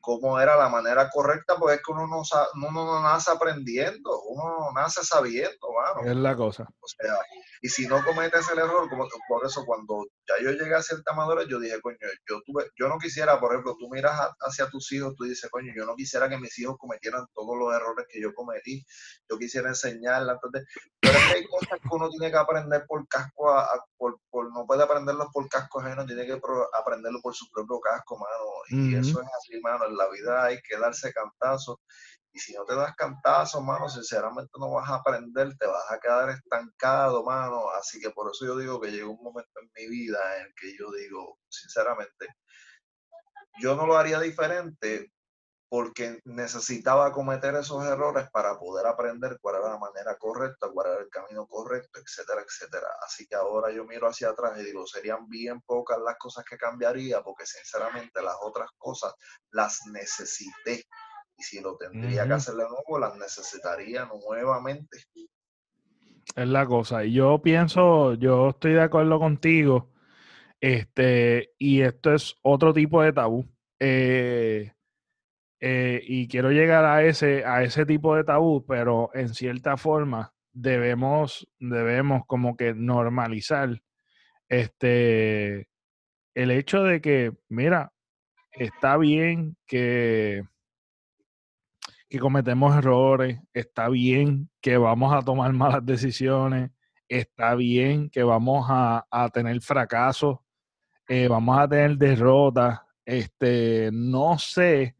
B: cómo era la manera correcta, porque es que uno no, uno no nace aprendiendo, uno nace sabiendo, mano.
A: Es la cosa.
B: O sea, y si no cometes el error, como, por eso cuando ya yo llegué a cierta madurez, yo dije, coño, yo tuve, yo no quisiera, por ejemplo, tú miras hacia tus hijos, tú dices, coño, yo no quisiera que mis hijos cometieran todos los errores que yo cometí, yo quisiera enseñarles, entonces, pero es que hay cosas que uno tiene que aprender por casco, a, por, por, no puede aprenderlos por casco ajeno, tiene que aprenderlo por su propio casco, mano, y eso es así, mano, en la vida hay que darse cantazos y si no te das cantazo, mano, sinceramente no vas a aprender, te vas a quedar estancado, mano. Así que por eso yo digo que llegó un momento en mi vida en el que yo digo, sinceramente, yo no lo haría diferente porque necesitaba cometer esos errores para poder aprender cuál era la manera correcta, cuál era el camino correcto, etcétera, etcétera. Así que ahora yo miro hacia atrás y digo, serían bien pocas las cosas que cambiaría porque sinceramente las otras cosas las necesité y si lo tendría que hacer de nuevo, las necesitaría nuevamente.
A: Es la cosa. Y yo pienso, yo estoy de acuerdo contigo. Este, y esto es otro tipo de tabú. Eh, eh, y quiero llegar a ese, a ese tipo de tabú, pero en cierta forma debemos, debemos como que normalizar este el hecho de que, mira, está bien que que cometemos errores, está bien que vamos a tomar malas decisiones, está bien que vamos a, tener fracasos, eh, vamos a tener derrotas. Este, no sé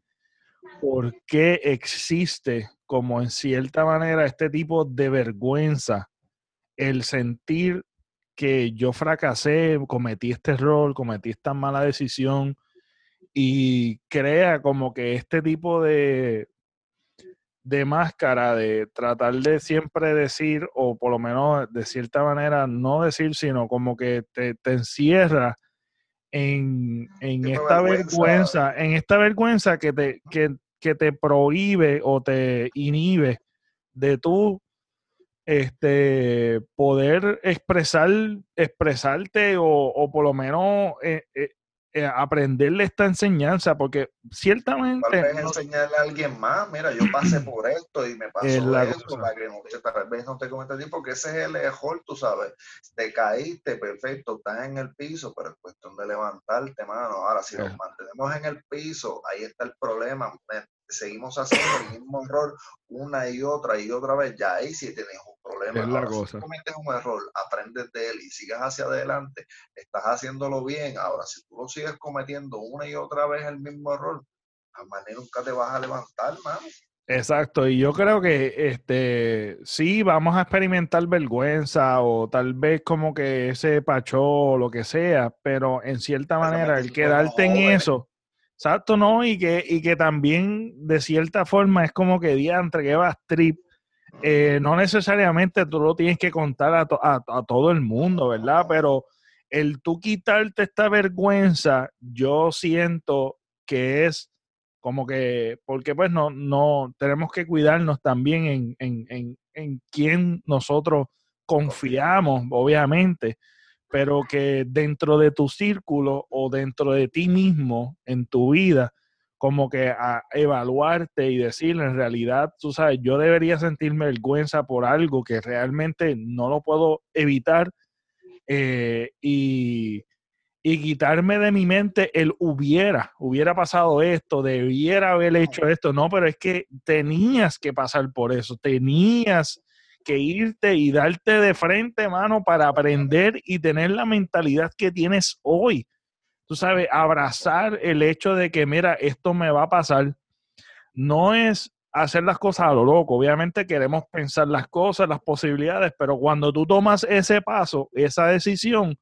A: por qué existe como en cierta manera este tipo de vergüenza, el sentir que yo fracasé, cometí este error, cometí esta mala decisión y crea como que este tipo de, de máscara de tratar de siempre decir, o por lo menos de cierta manera no decir, sino como que te, encierra en, esta vergüenza. en esta vergüenza que te, que, te prohíbe o te inhibe de tú este, poder expresar, expresarte o, o por lo menos eh, eh, eh, aprenderle esta enseñanza, porque ciertamente...
B: Tal vez enseñarle a alguien más, mira, yo pasé por esto y me pasó esto, para que no, tal vez no te cometas porque ese es el mejor, tú sabes, te caíste, perfecto, estás en el piso, pero es cuestión de levantarte, mano. Ahora, si nos mantenemos en el piso, ahí está el problema, seguimos haciendo el mismo error una y otra y otra vez, ya ahí sí tienes un problema. Si cometes un error, aprendes de él y sigues hacia adelante, estás haciéndolo bien. Ahora, si tú lo sigues cometiendo una y otra vez el mismo error, a manera nunca te vas a levantar, mano.
A: Exacto, y yo creo que este sí vamos a experimentar vergüenza o tal vez como que ese pacho o lo que sea, pero en cierta manera el quedarte en eso, Exacto, ¿no? Y que, y que también de cierta forma es como que diantre que vas trip. Eh, no necesariamente tú lo tienes que contar a, a, todo el mundo, ¿verdad? Pero el tú quitarte esta vergüenza, yo siento que es como que, porque pues no, no, tenemos que cuidarnos también en, en, en, en quién nosotros confiamos, obviamente pero que dentro de tu círculo o dentro de ti mismo en tu vida, como que a evaluarte y decir, en realidad, tú sabes, yo debería sentirme vergüenza por algo que realmente no lo puedo evitar eh, y, y, quitarme de mi mente el hubiera, hubiera pasado esto, debiera haber hecho esto, no, pero es que tenías que pasar por eso, tenías que irte y darte de frente, mano, para aprender y tener la mentalidad que tienes hoy. Tú sabes, abrazar el hecho de que, mira, esto me va a pasar. No es hacer las cosas a lo loco. Obviamente queremos pensar las cosas, las posibilidades, pero cuando tú tomas ese paso, esa decisión,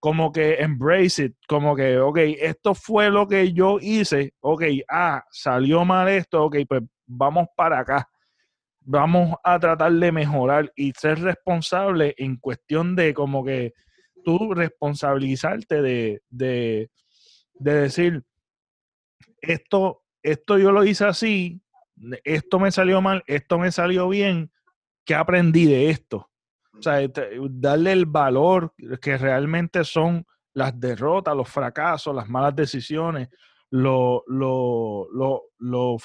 A: como que embrace it, como que, ok, esto fue lo que yo hice, ok, ah, salió mal esto, ok, pues vamos para acá. Vamos a tratar de mejorar y ser responsable en cuestión de como que tú responsabilizarte de, de, de decir, esto, esto yo lo hice así, esto me salió mal, esto me salió bien, ¿qué aprendí de esto? O sea, darle el valor que realmente son las derrotas, los fracasos, las malas decisiones, los, los, los,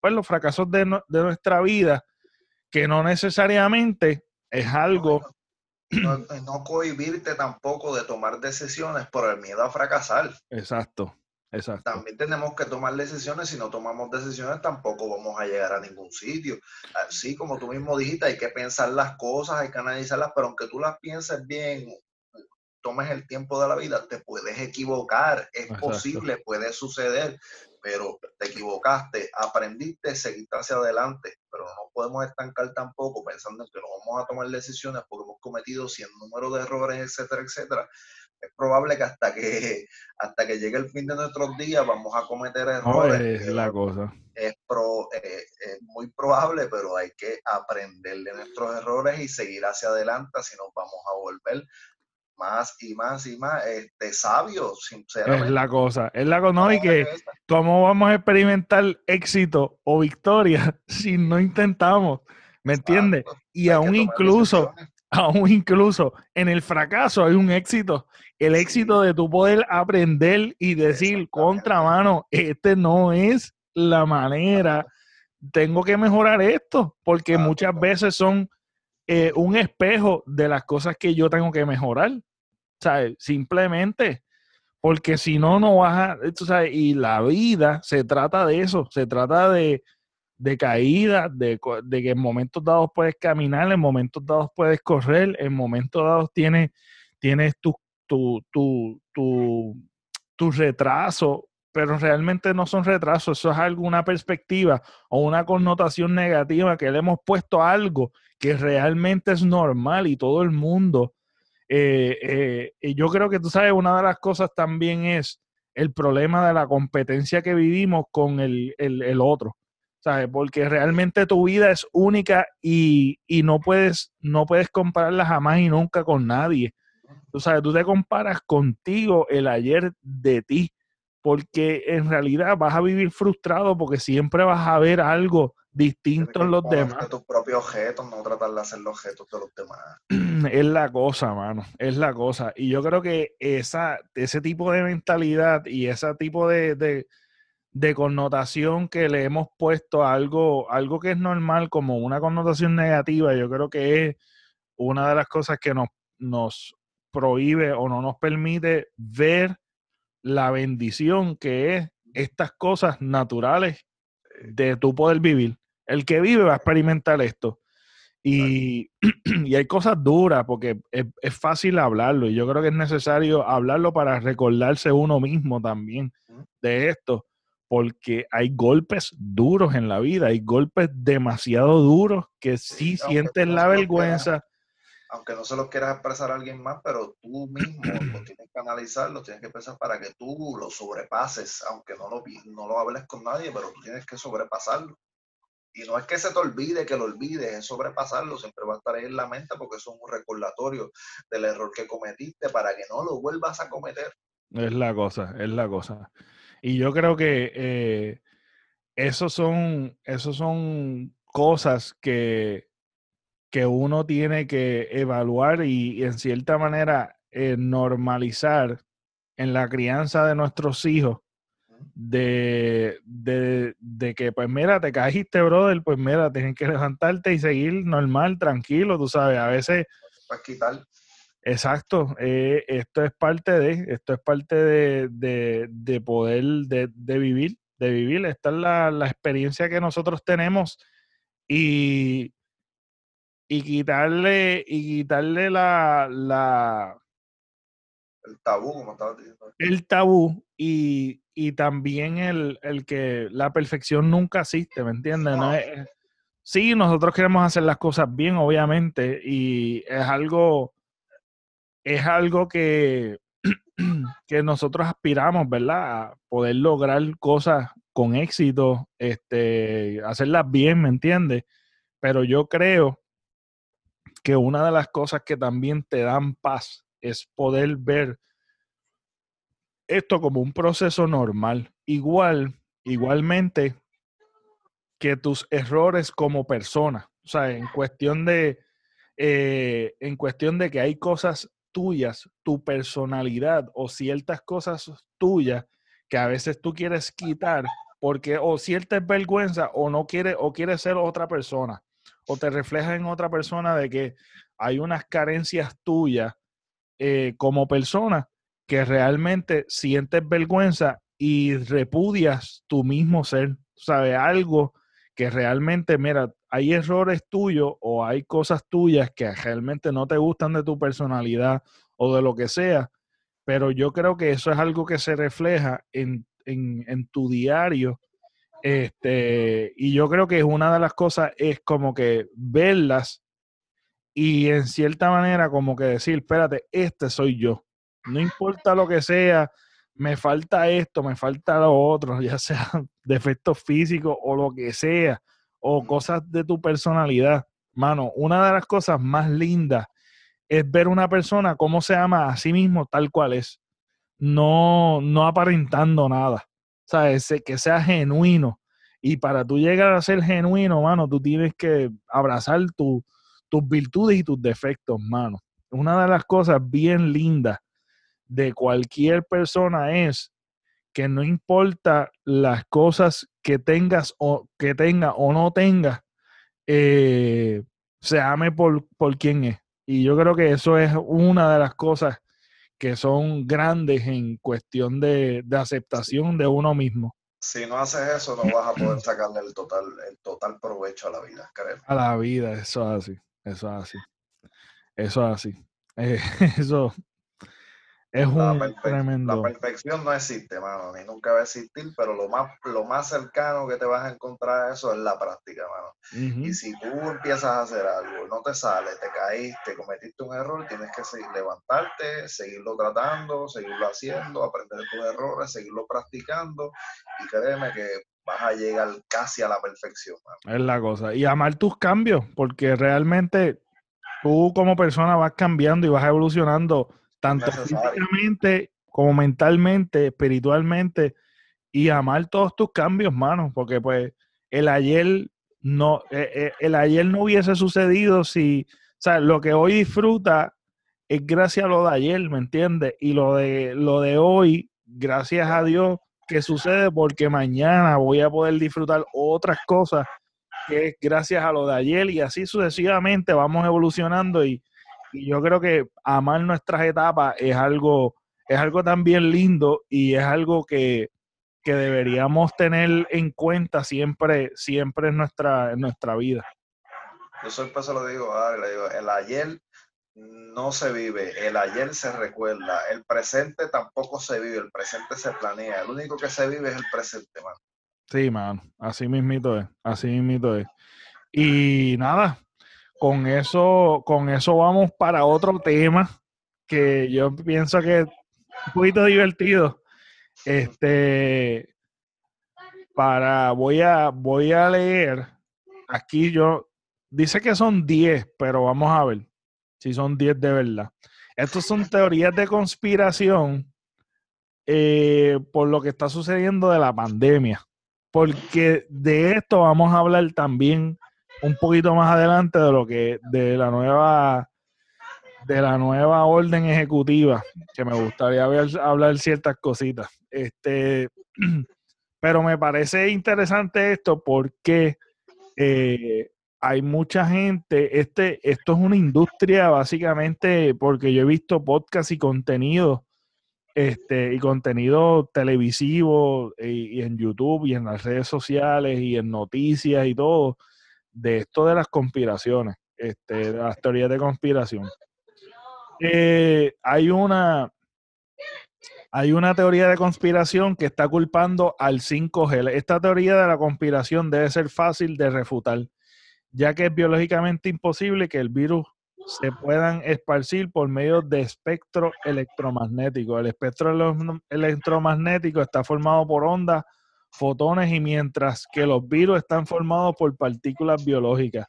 A: pues, los fracasos de, de, nuestra vida, que no necesariamente es algo...
B: No, no cohibirte tampoco de tomar decisiones por el miedo a fracasar.
A: Exacto.
B: También tenemos que tomar decisiones. Si no tomamos decisiones, tampoco vamos a llegar a ningún sitio. Así como tú mismo dijiste, hay que pensar las cosas, hay que analizarlas, pero aunque tú las pienses bien, tomes el tiempo de la vida, te puedes equivocar. Es posible, puede suceder, pero te equivocaste, aprendiste, seguiste hacia adelante. Pero no podemos estancar tampoco pensando en que no vamos a tomar decisiones porque hemos cometido cien números de errores, etcétera, etcétera es probable que hasta que hasta que llegue el fin de nuestros días vamos a cometer errores.
A: es la cosa.
B: Es, pro, eh, es muy probable, pero hay que aprender de nuestros errores y seguir hacia adelante, si nos vamos a volver más y más y más este, sabios, sinceramente.
A: Es la cosa, es la cosa, no, y que cómo vamos a experimentar éxito o victoria si no intentamos, ¿me entiendes? Y aún incluso, aún incluso en el fracaso hay un éxito. El éxito de tu poder aprender y decir, contra mano, este no es la manera. Tengo que mejorar esto, porque muchas veces son eh, un espejo de las cosas que yo tengo que mejorar. ¿Sabes? Simplemente. Porque si no, no vas a. ¿sabes? Y la vida se trata de eso. Se trata de, de caídas, de, que en momentos dados puedes caminar, en momentos dados puedes correr, en momentos dados tienes, tienes tu, tu, tu, tu, tu retraso, pero realmente no son retrasos, eso es alguna perspectiva o una connotación negativa que le hemos puesto a algo que realmente es normal y todo el mundo. Eh, eh, y yo creo que tú sabes, una de las cosas también es el problema de la competencia que vivimos con el, el, el otro. ¿sabes? Porque realmente tu vida es única y, no, puedes, no puedes compararla jamás y nunca con nadie. Tú sabes, tú te comparas contigo el ayer de ti, porque en realidad vas a vivir frustrado porque siempre vas a ver algo distinto en los demás.
B: tus propios objetos, no tratar de hacer los objetos de los demás.
A: Es la cosa, mano, es la cosa. Y yo creo que esa, ese tipo de mentalidad y ese tipo de de connotación que le hemos puesto a algo, algo que es normal como una connotación negativa, yo creo que es una de las cosas que nos, nos prohíbe o no nos permite ver la bendición que es estas cosas naturales de tu poder vivir. El que vive va a experimentar esto. Y, y hay cosas duras porque es, es, fácil hablarlo y yo creo que es necesario hablarlo para recordarse uno mismo también de esto porque hay golpes duros en la vida, hay golpes demasiado duros que sí, sientes la vergüenza.
B: aunque no se lo quieras expresar a alguien más, pero tú mismo lo tienes que analizar, lo tienes que pensar para que tú lo sobrepases, aunque no lo, no lo hables con nadie, pero tú tienes que sobrepasarlo. Y no es que se te olvide que lo olvides, es sobrepasarlo, siempre va a estar ahí en la mente porque es un recordatorio del error que cometiste para que no lo vuelvas a cometer.
A: Es la cosa, es la cosa. Y yo creo que eh, esos son, son cosas que, que uno tiene que evaluar y, en cierta manera eh, normalizar en la crianza de nuestros hijos. De, de, de, que, pues mira, te caíste, brother, pues mira, tienes que levantarte y seguir normal, tranquilo, tú sabes, a veces...
B: Para quitar.
A: Exacto, eh, esto es parte de, esto es parte de, de, poder, de, de, vivir, de vivir. Esta es la, la, experiencia que nosotros tenemos y, y quitarle, y quitarle la, la
B: el tabú, como estaba diciendo.
A: El tabú y, y también el, el, que la perfección nunca existe, ¿me entiendes? No. Es, sí, nosotros queremos hacer las cosas bien, obviamente, y es algo, es algo que, que nosotros aspiramos, ¿verdad? A poder lograr cosas con éxito, este, hacerlas bien, ¿me entiendes? Pero yo creo que una de las cosas que también te dan paz es poder ver esto como un proceso normal. Igual, igualmente que tus errores como persona. O sea, en cuestión de, eh, en cuestión de que hay cosas tuyas, tu personalidad o ciertas cosas tuyas que a veces tú quieres quitar porque o sientes vergüenza o no quieres o quieres ser otra persona o te refleja en otra persona de que hay unas carencias tuyas eh, como persona que realmente sientes vergüenza y repudias tu mismo ser, ¿sabes? Algo que realmente, mira, hay errores tuyos o hay cosas tuyas que realmente no te gustan de tu personalidad o de lo que sea, pero yo creo que eso es algo que se refleja en, en, en tu diario. Este, y yo creo que una de las cosas es como que verlas y en cierta manera como que decir, espérate, este soy yo. No importa lo que sea, me falta esto, me falta lo otro, ya sea defectos físicos o lo que sea, o cosas de tu personalidad. Mano, una de las cosas más lindas es ver una persona cómo se ama a sí mismo tal cual es, no, no aparentando nada, ¿sabes? Que sea genuino. Y para tú llegar a ser genuino, mano, tú tienes que abrazar tus virtudes y tus defectos, mano. Una de las cosas bien lindas de cualquier persona es que no importa las cosas que tengas o que tenga o no tenga, eh, se ame por, por quien es. Y yo creo que eso es una de las cosas que son grandes en cuestión de, de aceptación de uno mismo.
B: Si no haces eso, no vas a poder sacarle el total, el total provecho a la vida, creo.
A: A la vida, eso es así, eso es así. Eso es así. Eh, eso, es
B: la,
A: un tremendo.
B: la perfección no existe, mano, ni nunca va a existir, pero lo más, lo más cercano que te vas a encontrar a eso es la práctica, mano. Y si tú empiezas a hacer algo, no te sale, te caíste, cometiste un error, tienes que seguir, levantarte, seguirlo tratando, seguirlo haciendo, aprender de tus errores, seguirlo practicando y créeme que vas a llegar casi a la perfección.
A: Es la cosa. Y amar tus cambios, porque realmente tú como persona vas cambiando y vas evolucionando tanto físicamente como mentalmente, espiritualmente, y amar todos tus cambios, mano, porque pues el ayer no, eh, eh, el ayer no hubiese sucedido si, o sea, lo que hoy disfruta es gracias a lo de ayer, ¿me entiendes? Y lo de, lo de hoy, gracias a Dios que sucede porque mañana voy a poder disfrutar otras cosas que es gracias a lo de ayer y así sucesivamente vamos evolucionando y, yo creo que amar nuestras etapas es algo, es algo también lindo y es algo que, que deberíamos tener en cuenta siempre, siempre en nuestra, en nuestra vida.
B: Yo siempre se lo digo, digo, el ayer no se vive, el ayer se recuerda, el presente tampoco se vive, el presente se planea, el único que se vive es el presente, mano.
A: Sí, mano, así mismito es, así mismito es. Y nada, con eso, con eso vamos para otro tema que yo pienso que es un poquito divertido. Este, para, voy a, voy a leer, aquí yo, dice que son 10, pero vamos a ver si son 10 de verdad. Estos son teorías de conspiración eh, por lo que está sucediendo de la pandemia. Porque de esto vamos a hablar también un poquito más adelante de lo que, de la nueva, de la nueva orden ejecutiva, que me gustaría ver, hablar ciertas cositas. Este, pero me parece interesante esto porque eh, hay mucha gente, este, esto es una industria básicamente, porque yo he visto podcast y contenido, este, y contenido televisivo y, en YouTube y en las redes sociales y en noticias y todo, de esto de las conspiraciones. este, las teorías de conspiración. Eh, hay una hay una teoría de conspiración que está culpando al 5G. Esta teoría de la conspiración debe ser fácil de refutar, ya que es biológicamente imposible que el virus se puedan esparcir por medio de espectro electromagnético. El espectro electromagnético está formado por ondas, fotones y mientras que los virus están formados por partículas biológicas.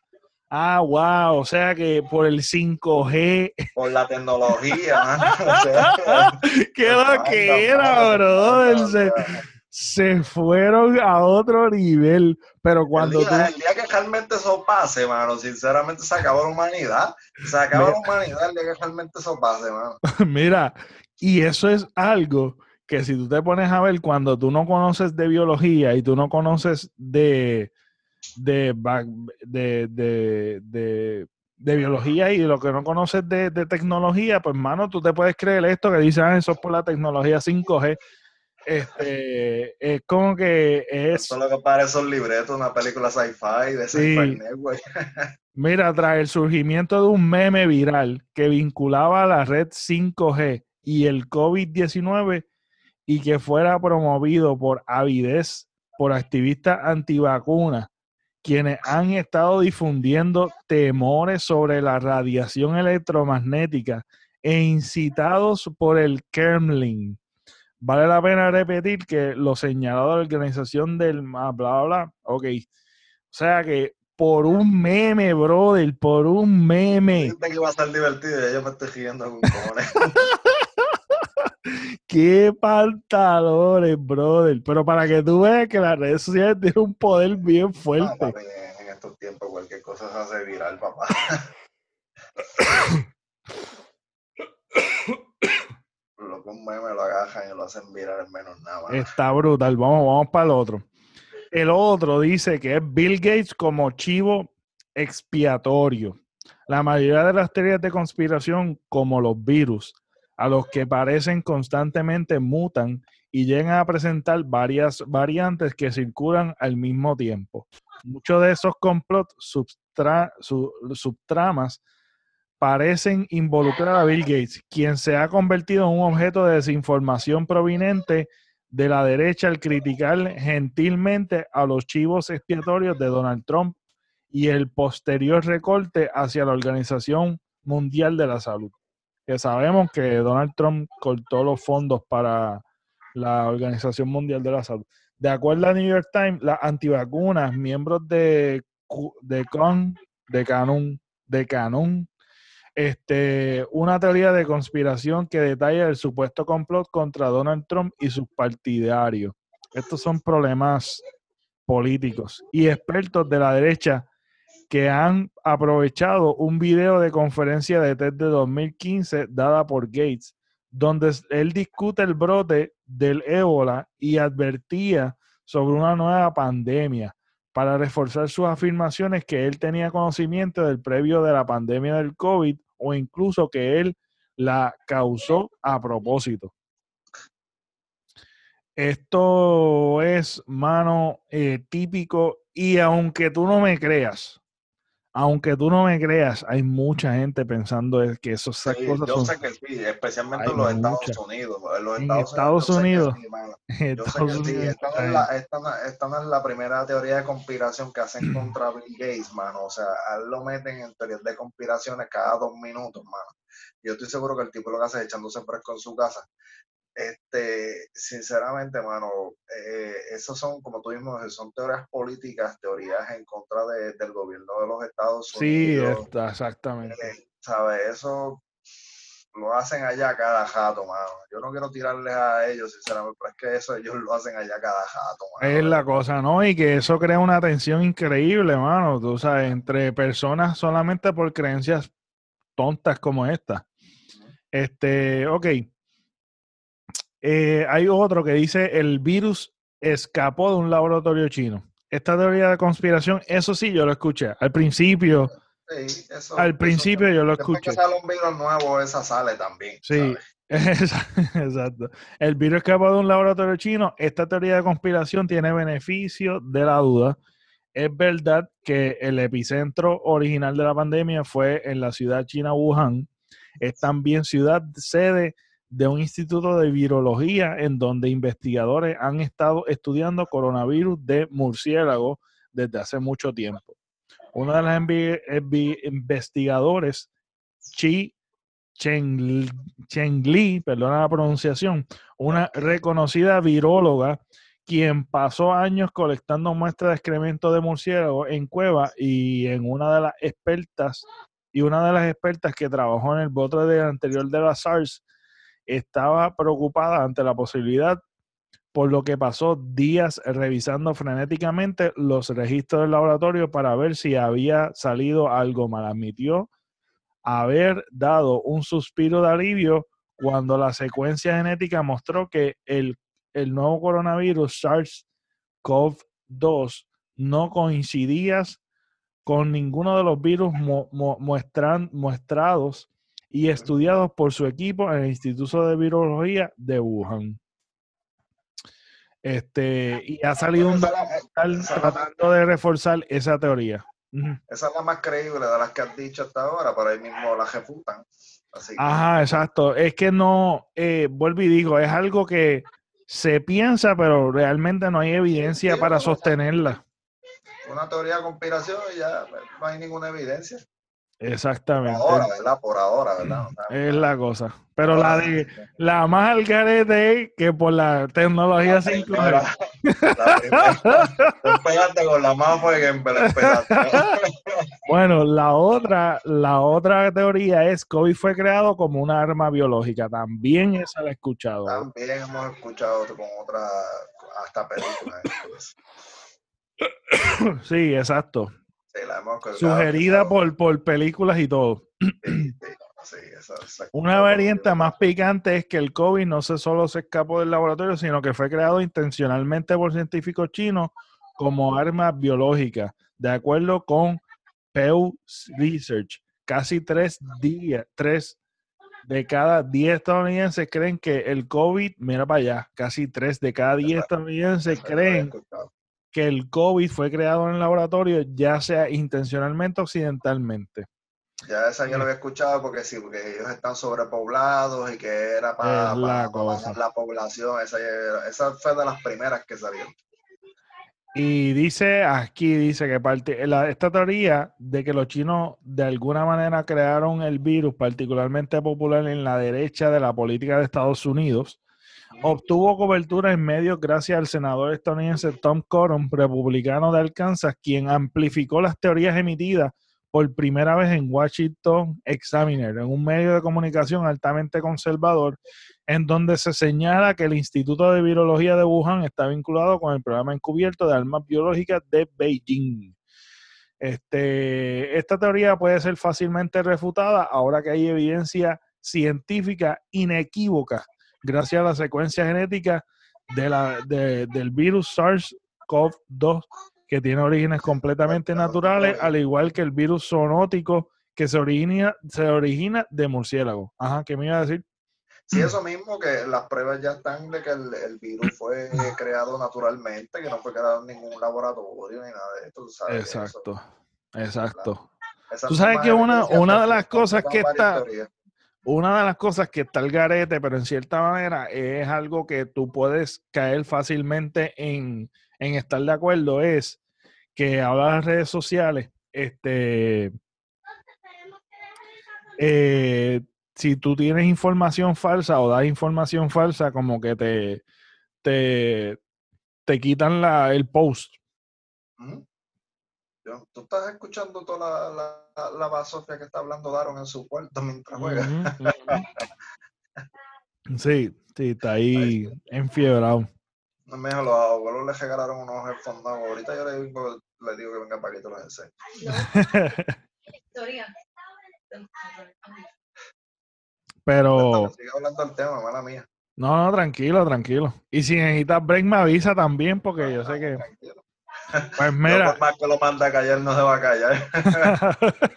A: Ah, wow, o sea que por el 5G.
B: Por la tecnología,
A: ¿Qué lo que era, bro? Se, fueron a otro nivel. Pero cuando.
B: El día, el día, que realmente eso pase, mano, sinceramente se acabó la humanidad. Se acabó la humanidad el día que realmente eso pase, mano.
A: Mira, y eso es algo que si tú te pones a ver cuando tú no conoces de biología y tú no conoces de de, de, de, de, biología y lo que no conoces de, tecnología, pues, mano, tú te puedes creer esto que dicen, ah, eso es por la tecnología 5G. Este, es como que es...
B: Eso es lo que parece un libreto, una película sci-fi de sci-fi network.
A: Mira, tras el surgimiento de un meme viral que vinculaba a la red 5G y el COVID-19 y que fuera promovido por avidez por activistas antivacunas quienes han estado difundiendo temores sobre la radiación electromagnética e incitados por el Kremlin. Vale la pena repetir que lo señalado de la organización del bla bla bla. Ok. O sea que por un meme, brother, por un meme.
B: que va a estar divertido, yo me estoy riendo
A: Qué pantalones, brother. Pero para que tú veas que las redes sociales tienen un poder bien fuerte.
B: en estos tiempos cualquier cosa se hace viral, papá. lo agajan y lo hacen menos nada.
A: Está brutal. Vamos, vamos para el otro. El otro dice que es Bill Gates como chivo expiatorio. La mayoría de las teorías de conspiración, como los virus, a los que parecen constantemente mutan y llegan a presentar varias variantes que circulan al mismo tiempo. Muchos de esos complot subtramas parecen involucrar a Bill Gates, quien se ha convertido en un objeto de desinformación proveniente de la derecha al criticar gentilmente a los chivos expiatorios de Donald Trump y el posterior recorte hacia la Organización Mundial de la Salud que sabemos que Donald Trump cortó los fondos para la Organización Mundial de la Salud. De acuerdo a New York Times, las antivacunas, miembros de, de CON, de Canon, de Canon, este, una teoría de conspiración que detalla el supuesto complot contra Donald Trump y sus partidarios. Estos son problemas políticos y expertos de la derecha que han aprovechado un video de conferencia de TED de 2015 dada por Gates, donde él discute el brote del ébola y advertía sobre una nueva pandemia para reforzar sus afirmaciones que él tenía conocimiento del previo de la pandemia del COVID o incluso que él la causó a propósito. Esto es, mano, eh, típico y aunque tú no me creas, aunque tú no me creas, hay mucha gente pensando que esas cosas
B: yo sé que sí, especialmente en los Estados Unidos. En los Estados, Unidos. Sí. Esta no, es la primera teoría de conspiración que hacen contra Bill Gates, mano. O sea, a él lo meten en teorías de conspiraciones cada dos minutos, mano. Yo estoy seguro que el tipo lo que hace es echándose fresco en su casa. Este, sinceramente, mano, eh, esos son, como tú mismo son teorías políticas, teorías en contra del gobierno de los Estados
A: Unidos. Sí, exactamente.
B: Eh, ¿Sabes? Eso lo hacen allá cada jato, mano. Yo no quiero tirarles a ellos, sinceramente, pero es que eso ellos lo hacen allá cada jato,
A: mano. Es la cosa, ¿no? Y que eso crea una tensión increíble, mano. Tú sabes, entre personas solamente por creencias tontas como esta. Este, ok. Eh, hay otro que dice el virus escapó de un laboratorio chino. Esta teoría de conspiración, eso sí, yo lo escuché. Al principio, al principio yo lo escuché.
B: que sale un virus nuevo, esa sale también.
A: Sí, exacto. El virus escapó de un laboratorio chino. Esta teoría de conspiración tiene beneficio de la duda. es verdad que el epicentro original de la pandemia fue en la ciudad china Wuhan. Es también ciudad sede de un instituto de virología en donde investigadores han estado estudiando coronavirus de murciélago desde hace mucho tiempo. Uno de los investigadores, Chi Cheng, Cheng Li, perdona la pronunciación, una reconocida viróloga quien pasó años colectando muestras de excremento de murciélago en cueva y en una de las expertas y una de las expertas que trabajó en el bote de anterior de la SARS estaba preocupada ante la posibilidad por lo que pasó días revisando frenéticamente los registros del laboratorio para ver si había salido algo mal. Admitió haber dado un suspiro de alivio cuando la secuencia genética mostró que el, nuevo coronavirus SARS-CoV-2 no coincidía con ninguno de los virus mostrados y estudiados por su equipo en el Instituto de Virología de Wuhan. Este, y ha salido un documental tratando de reforzar esa teoría.
B: Esa es la más creíble de las que has dicho hasta ahora, pero ahí mismo la refutan.
A: Ajá, exacto. Es que no, eh, vuelvo y digo, es algo que se piensa, pero realmente no hay evidencia para sostenerla.
B: Una teoría de conspiración y ya no hay ninguna evidencia.
A: Exactamente.
B: Por ahora, ¿verdad? Por ahora, ¿verdad?
A: es la cosa. Pero la de la más al garete que por la tecnología 5 La,
B: con la más fue
A: Bueno, la otra, la otra teoría es que COVID fue creado como una arma biológica. También esa la he escuchado.
B: También hemos escuchado con otra, hasta películas.
A: sí, exacto. Sugerida por, por películas y todo. Una variante más picante es que el COVID no se solo se escapó del laboratorio, sino que fue creado intencionalmente por científicos chinos como arma biológica, de acuerdo con Pew Research. Casi tres días, tres de cada diez estadounidenses creen que el COVID, mira para allá, casi tres de cada diez estadounidenses creen que el COVID fue creado en el laboratorio, ya sea intencionalmente o accidentalmente.
B: Ya esa yo lo había escuchado porque sí, porque ellos están sobrepoblados y que era para, la, población. Esa, esa, fue de las primeras que salieron.
A: Y dice aquí, dice que parte, esta teoría de que los chinos de alguna manera crearon el virus particularmente popular en la derecha de la política de Estados Unidos, Obtuvo cobertura en medios gracias al senador estadounidense Tom Cotton, republicano de Arkansas, quien amplificó las teorías emitidas por primera vez en Washington Examiner, en un medio de comunicación altamente conservador, en donde se señala que el Instituto de Virología de Wuhan está vinculado con el programa encubierto de armas biológicas de Beijing. Este, esta teoría puede ser fácilmente refutada ahora que hay evidencia científica inequívoca gracias a la secuencia genética de la, del virus SARS-CoV-2, que tiene orígenes completamente naturales, al igual que el virus zoonótico que se origina, se origina de murciélago. Ajá, ¿qué me iba a decir?
B: Sí, eso mismo, que las pruebas ya están de que el, virus fue creado naturalmente, que no fue creado en ningún laboratorio ni nada de esto.
A: exacto, exacto. Tú sabes que una, una de las cosas que está, una de las cosas que está el garete, pero en cierta manera es algo que tú puedes caer fácilmente en, estar de acuerdo, es que ahora las redes sociales, este, eh, si tú tienes información falsa o das información falsa, como que te, te, te quitan la, el post.
B: Tú estás escuchando toda la, la, la basofia que está hablando Daron en su cuarto mientras juega.
A: sí, sí, está ahí enfiebrado.
B: No me los abuelos le regalaron unos headphones Ahorita yo le digo, le digo que venga para que te los enseñe.
A: Pero.
B: Sigue hablando del tema, mala mía.
A: No, no, tranquilo, tranquilo. Y si necesitas break, me avisa también, porque yo sé que. Tranquilo. Pues mira.
B: más que lo manda a callar, no se va a callar.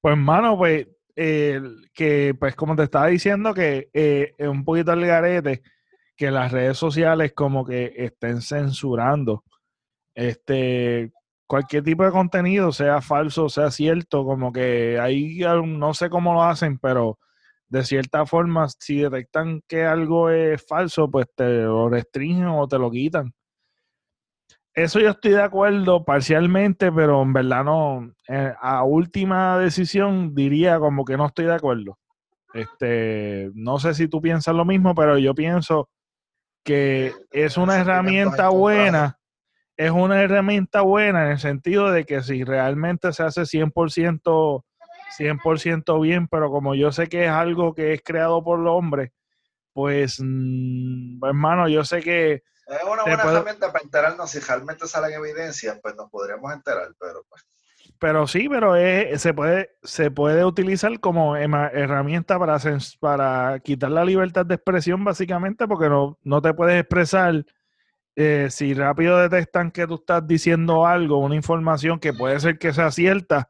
A: pues, mano, pues, que, pues, como te estaba diciendo, que eh, es un poquito el garete que las redes sociales como que estén censurando Este, cualquier tipo de contenido, sea falso, sea cierto, como que ahí no sé cómo lo hacen, pero de cierta forma, si detectan que algo es falso, pues te lo restringen o te lo quitan. Eso yo estoy de acuerdo parcialmente, pero en verdad no, eh, a última decisión diría como que no estoy de acuerdo. Este, no sé si tú piensas lo mismo, pero yo pienso que es una herramienta buena, es una herramienta buena en el sentido de que si realmente se hace 100%, 100% bien, pero como yo sé que es algo que es creado por los hombres, pues, mm, hermano, yo sé que...
B: Es una buena herramienta para enterarnos si realmente salen evidencias, pues nos podríamos enterar, pero pues
A: pero sí, pero se, puede, se puede utilizar como herramienta para, para quitar la libertad de expresión, básicamente, porque no, no te puedes expresar. Eh, si rápido detectan que tú estás diciendo algo, una información que puede ser que sea cierta,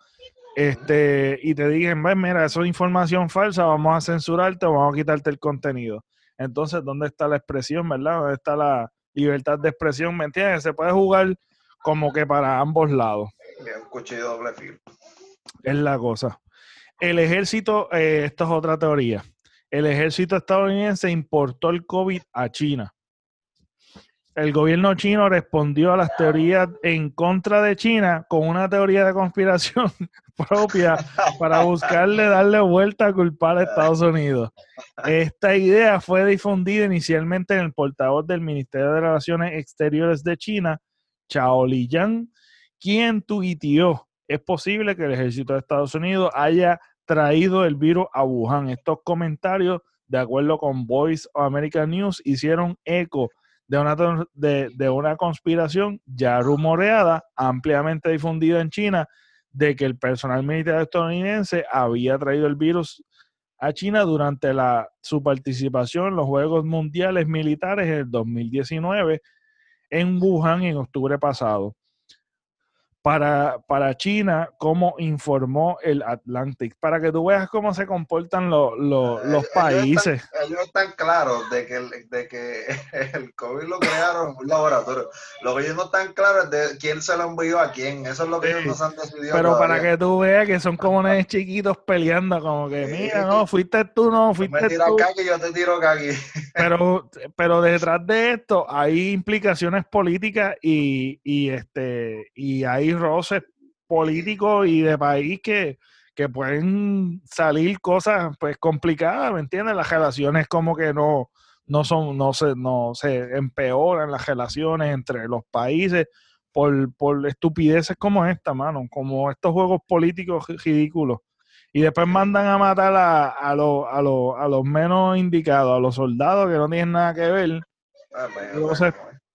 A: este, y te digan, mira, eso es información falsa, vamos a censurarte o vamos a quitarte el contenido. Entonces, ¿dónde está la expresión, verdad? ¿Dónde está la libertad de expresión? ¿Me entiendes? Se puede jugar como que para ambos lados.
B: Un cuchillo doble filo.
A: Es la cosa. El ejército, eh, esto es otra teoría. El ejército estadounidense importó el COVID a China. El gobierno chino respondió a las teorías en contra de China con una teoría de conspiración propia para buscarle darle vuelta a culpar a Estados Unidos. Esta idea fue difundida inicialmente en el portavoz del Ministerio de Relaciones Exteriores de China, Chao Liyan, quien tuiteó, es posible que el ejército de Estados Unidos haya traído el virus a Wuhan. Estos comentarios, de acuerdo con Voice of American News, hicieron eco de una, de, de una conspiración ya rumoreada, ampliamente difundida en China, de que el personal militar estadounidense había traído el virus a China durante la, su participación en los Juegos Mundiales Militares en el 2019 en Wuhan en octubre pasado para, para China, como informó el Atlantic, para que tú veas cómo se comportan los países.
B: Ellos están, claros de que, el, de que el COVID lo crearon en un laboratorio. Lo que ellos no están claros es de quién se lo envió a quién. Eso es lo que ellos no han decidido.
A: Pero para que tú veas que son como unos chiquitos peleando, como que, mira, no, fuiste tú, no, fuiste
B: me
A: tú.
B: Acá, que yo te tiro acá aquí.
A: Pero, pero detrás de esto hay implicaciones políticas y, y este y hay roces políticos y de país que, pueden salir cosas pues complicadas, ¿me entiendes? Las relaciones como que no, no son, no se, no se empeoran las relaciones entre los países por, por estupideces como esta, mano, como estos juegos políticos ridículos. Y después mandan a matar a, a, los, a, a los menos indicados, a los soldados que no tienen nada que ver. Ah,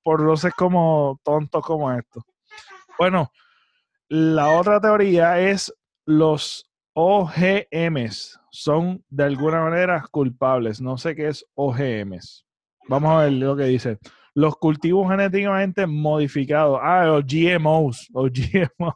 A: por roces como tontos como estos. Bueno, la otra teoría es los OGMs son de alguna manera culpables. No sé qué es OGMs. Vamos a ver lo que dice. Los cultivos genéticamente modificados. Ah, los GMOs. Los GMOs.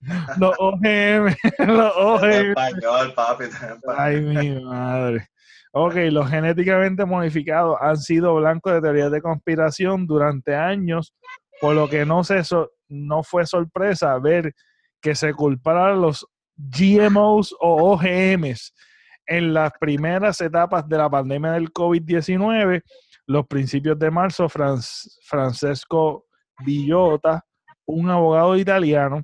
A: Los OGM. Los OGM. Español, papi. Ay, mi madre. Ok, los genéticamente modificados han sido blancos de teorías de conspiración durante años, por lo que no se, no fue sorpresa ver que se culparan los GMOs o OGMs en las primeras etapas de la pandemia del COVID-19, los principios de marzo, Francesco Villota, un abogado italiano,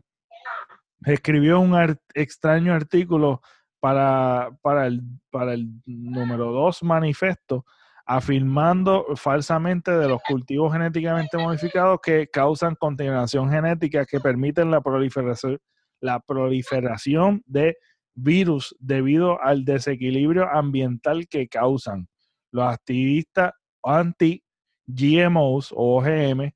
A: escribió un extraño artículo para, para, el, para el número 2 manifesto afirmando falsamente de los cultivos genéticamente modificados que causan contaminación genética que permiten la proliferación, la proliferación de virus debido al desequilibrio ambiental que causan. Los activistas anti-GMOs o OGM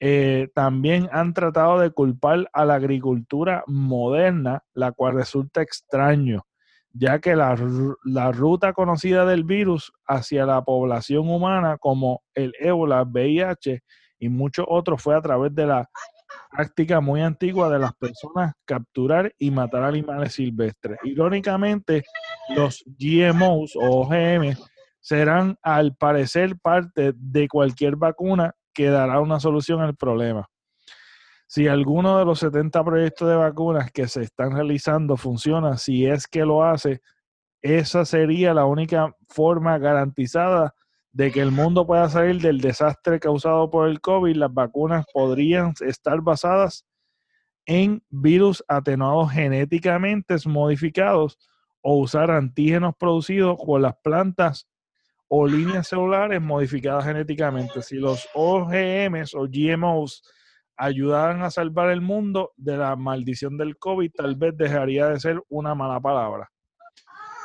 A: eh, también han tratado de culpar a la agricultura moderna, la cual resulta extraño ya que la, ruta conocida del virus hacia la población humana como el ébola, VIH y muchos otros fue a través de la práctica muy antigua de las personas capturar y matar animales silvestres. Irónicamente, los GMOs o OGM serán al parecer parte de cualquier vacuna que dará una solución al problema. Si alguno de los 70 proyectos de vacunas que se están realizando funciona, si es que lo hace, esa sería la única forma garantizada de que el mundo pueda salir del desastre causado por el COVID. Las vacunas podrían estar basadas en virus atenuados genéticamente modificados o usar antígenos producidos por las plantas o líneas celulares modificadas genéticamente. Si los OGMs o GMOs ayudaran a salvar el mundo de la maldición del COVID, tal vez dejaría de ser una mala palabra.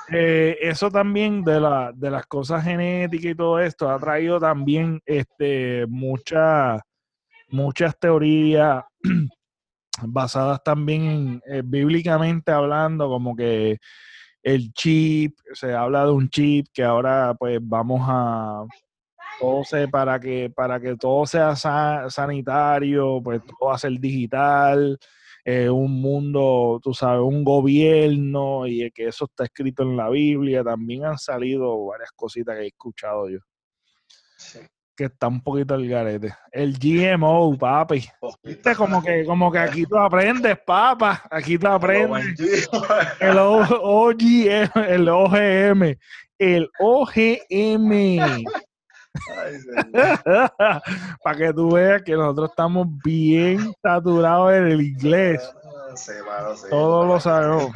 A: Eh, eso también de, la, de las cosas genéticas y todo esto ha traído también este, muchas teorías basadas también en, eh, bíblicamente hablando, como que el chip, se habla de un chip que ahora pues vamos a todo para que para que todo sea sanitario, pues todo va a ser digital, eh, un mundo, tú sabes, un gobierno y que eso está escrito en la Biblia, también han salido varias cositas que he escuchado yo. Sí que está un poquito el garete. El GMO, papi. Viste como que, como que aquí tú aprendes, papá. Aquí tú aprendes. El OGM, el OGM. El OGM. Para que tú veas que nosotros estamos bien saturados en el inglés. Todos lo sabemos.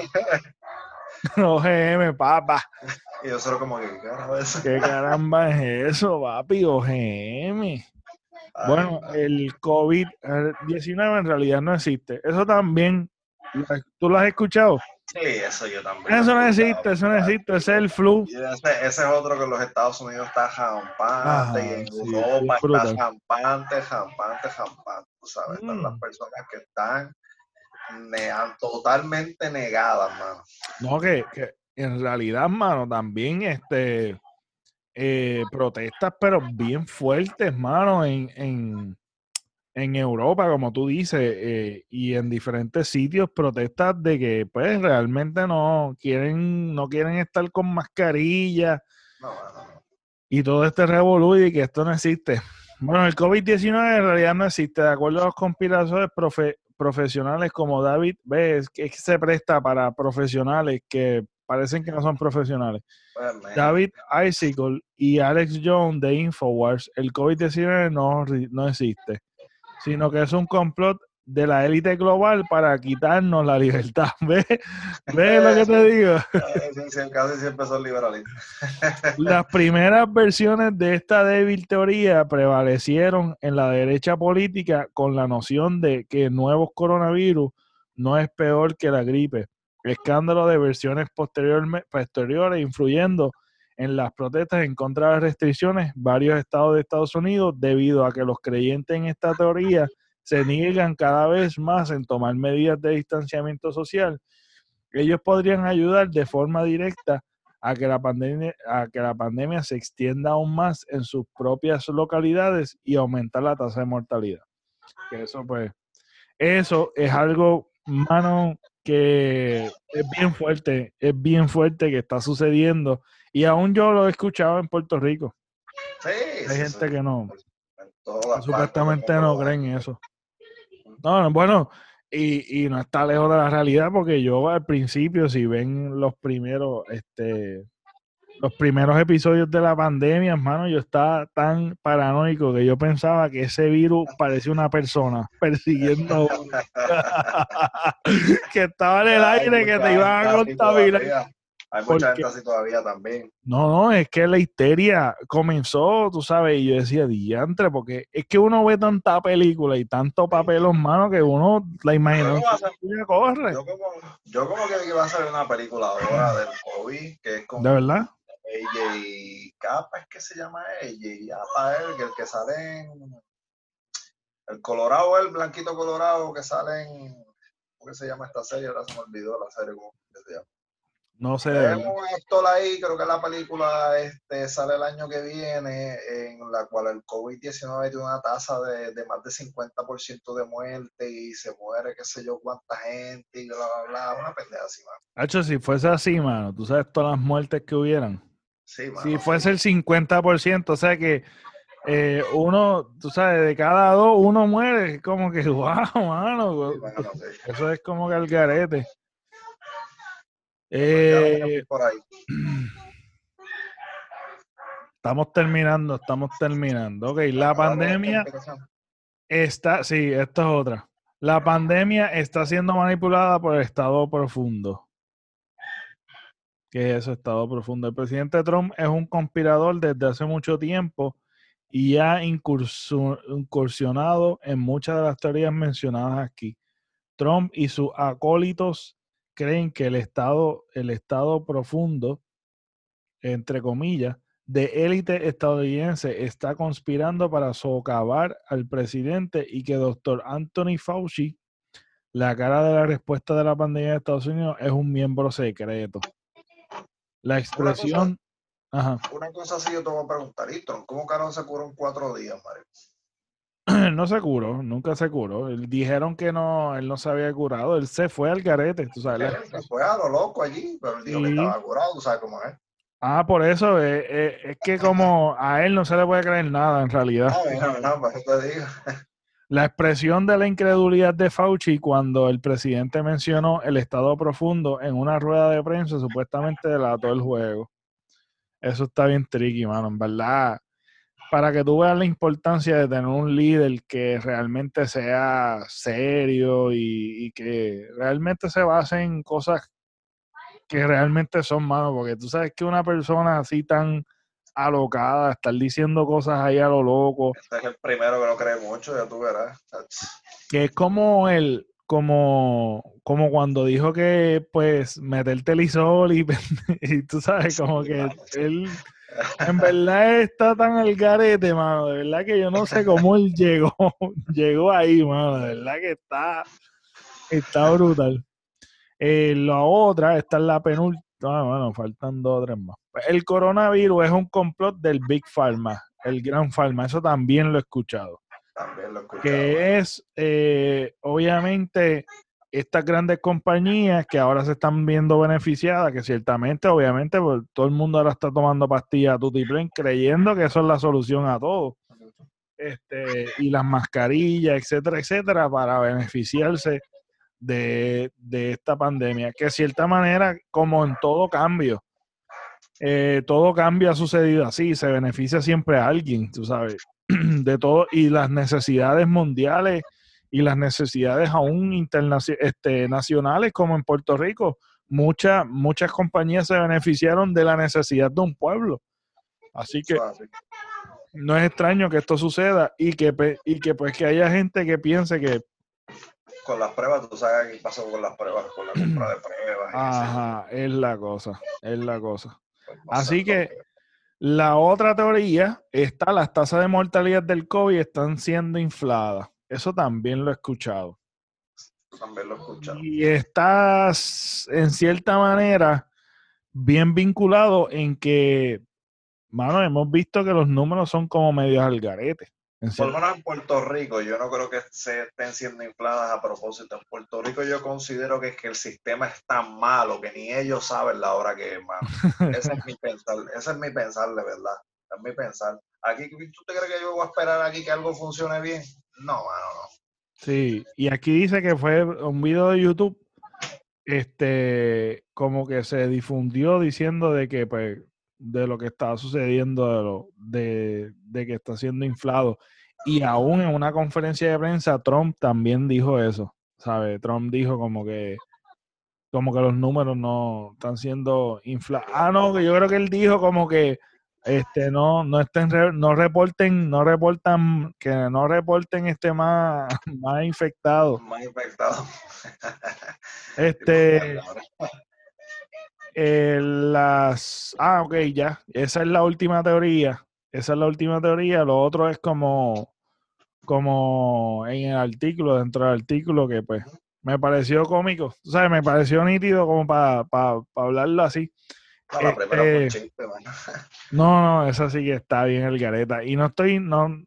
A: OGM, papá.
B: Y yo solo como que, ¿qué caramba es eso?
A: ¿Qué caramba es eso, papi? OGM. Bueno, el COVID-19 en realidad no existe. Eso también, ¿tú lo has escuchado?
B: Sí, eso yo también.
A: Eso no existe, eso no existe, ese es el flu.
B: Ese, es otro que en los Estados Unidos está jampante y en Europa está jampante, jampante, jampante. Tú sabes, están las mm. personas que están totalmente negadas, mano.
A: No, que, que en realidad, mano, también este eh, protestas, pero bien fuertes, mano, en, en, en Europa, como tú dices, eh, y en diferentes sitios, protestas de que pues realmente no quieren, no quieren estar con mascarilla y todo este revolú y que esto no existe. Bueno, el COVID-19 en realidad no existe, de acuerdo a los conspiradores profesionales como David, ves que se presta para profesionales que parecen que no son profesionales. David Icicle y Alex Jones de Infowars, el COVID-19 no, no existe, sino que es un complot de la élite global para quitarnos la libertad. ¿Ves? ¿Ves lo que te digo?
B: Casi siempre son liberalistas.
A: Las primeras versiones de esta débil teoría prevalecieron en la derecha política con la noción de que nuevos coronavirus no es peor que la gripe escándalo de versiones posteriores influyendo en las protestas en contra de las restricciones varios estados de Estados Unidos debido a que los creyentes en esta teoría se niegan cada vez más en tomar medidas de distanciamiento social. Ellos podrían ayudar de forma directa a que la pandemia, a que la pandemia se extienda aún más en sus propias localidades y aumentar la tasa de mortalidad. Que eso pues, eso es algo, mano, que es bien fuerte, es bien fuerte que está sucediendo. Y aún yo lo he escuchado en Puerto Rico. Hay gente que no, supuestamente no creen eso. No, bueno, y, y, no está lejos de la realidad porque yo al principio, si ven los primeros, este, los primeros episodios de la pandemia, hermano, yo estaba tan paranoico que yo pensaba que ese virus parecía una persona persiguiendo que estaba en el aire, que te iban a contaminar.
B: Hay mucha gente así todavía también.
A: No, no, es que la histeria comenzó, tú sabes, y yo decía, diantre, porque es que uno ve tanta película y tanto papel en mano que uno la imaginación
B: corre. Yo como, yo como que iba a hacer una película ahora del COVID, que es como...
A: ¿De verdad?
B: AJ Capa es que se llama AJ que el que sale en el Colorado, el blanquito Colorado que sale en ¿cómo se llama esta serie? Ahora se me olvidó la serie cómo se llama.
A: No sé.
B: Tenemos un actor ahí, creo que la película este, sale el año que viene, en la cual el COVID-19 tiene una tasa de, de, más de 50% de muerte y se muere qué sé yo cuánta gente y bla, bla, bla. Una pendeja así, mano.
A: Hacho, si fuese así, mano, tú sabes todas las muertes que hubieran si fuese el 50%, o sea que eh, uno, tú sabes, de cada dos, uno muere. Es como que, wow, mano.
B: Sí, mano, sí.
A: Eso es como que al garete. Eh,
B: tenemos por ahí.
A: estamos terminando, estamos terminando. Ok, la pandemia está, sí, esta es otra. La pandemia está siendo manipulada por el Estado profundo. ¿Qué es eso, Estado profundo? El presidente Trump es un conspirador desde hace mucho tiempo y ha incursionado en muchas de las teorías mencionadas aquí. Trump y sus acólitos creen que el Estado, el Estado profundo, entre comillas, de élite estadounidense está conspirando para socavar al presidente y que doctor Anthony Fauci, la cara de la respuesta de la pandemia de Estados Unidos, es un miembro secreto. La expresión... Ajá.
B: Una cosa sí yo te voy a preguntar, ¿y Trump cómo carajo se curó en cuatro días, Mario?
A: no se curó, nunca se curó. Dijeron que no, él no se había curado, él se fue al garete, tú sabes.
B: Él se fue a lo loco allí, pero él dijo que estaba curado, tú sabes cómo es.
A: Ah, por eso, eh, eh, es que como a él no se le puede creer nada en realidad.
B: No, no, no, por eso te digo.
A: La expresión de la incredulidad de Fauci cuando el presidente mencionó el estado profundo en una rueda de prensa supuestamente delató el juego. Eso está bien tricky, mano, en verdad. Para que tú veas la importancia de tener un líder que realmente sea serio y, y que realmente se base en cosas que realmente son, mano, porque tú sabes que una persona así tan alocada, estar diciendo cosas ahí a lo loco,
B: Este es el primero que no cree mucho, ya tú verás.
A: que es como el como como cuando dijo que pues meterte el isol y, y tú sabes como que él en verdad está tan al garete mano. De verdad que yo no sé cómo él llegó llegó ahí mano. De verdad que está está brutal. Eh, la otra esta es la penúltima. Ah, bueno faltan dos o tres más. El coronavirus es un complot del Big Pharma el Gran Pharma. Eso también lo he escuchado.
B: También lo he escuchado.
A: que es eh, obviamente estas grandes compañías que ahora se están viendo beneficiadas, que ciertamente, obviamente, pues, todo el mundo ahora está tomando pastillas Tutiplen creyendo que eso es la solución a todo. Este, y las mascarillas, etcétera, etcétera, para beneficiarse de, de esta pandemia, que de cierta manera, como en todo cambio, eh, todo cambio ha sucedido así, se beneficia siempre a alguien, tú sabes, de todo, y las necesidades mundiales y las necesidades aún este, nacionales, como en Puerto Rico, muchas, muchas compañías se beneficiaron de la necesidad de un pueblo. Así que no es extraño que esto suceda y que, pe- y que pues que haya gente que piense que
B: Con las pruebas, tú sabes qué pasó con las pruebas, con la compra de pruebas.
A: ajá, es la cosa, es la cosa.
B: Pues,
A: Así que- La otra teoría está, las tasas de mortalidad del COVID están siendo infladas. Eso también lo he escuchado.
B: También lo he escuchado.
A: Y estás, en cierta manera, bien vinculado en que, mano, hemos visto que los números son como medios al garete.
B: Por lo menos en Puerto Rico, yo no creo que se estén siendo infladas a propósito. En Puerto Rico yo considero que es que el sistema es tan malo que ni ellos saben la hora que es, mano. Ese es mi pensar, ese es mi pensar de verdad. Es mi pensar. Aquí, ¿tú te crees que yo voy a esperar aquí que algo funcione bien? No, mano, no.
A: Sí, y aquí dice que fue un video de YouTube, este, como que se difundió diciendo de que, pues, de lo que estaba sucediendo, de, lo, de, de que está siendo inflado. Y aún en una conferencia de prensa, Trump también dijo eso, ¿sabe? Trump dijo como que, como que los números no están siendo inflados. Ah, no, que yo creo que él dijo como que, este, no, no estén, no reporten, no reportan, que no reporten este más, más infectados.
B: Más infectado.
A: Este, eh, las, ah, ok, ya, esa es la última teoría, esa es la última teoría, lo otro es como, como en el artículo, dentro del artículo que pues me pareció cómico, o sea, me pareció nítido como para hablarlo así.
B: No, la primera chiste, mano.
A: No, no, esa sí que está bien el gareta. Y no estoy, no,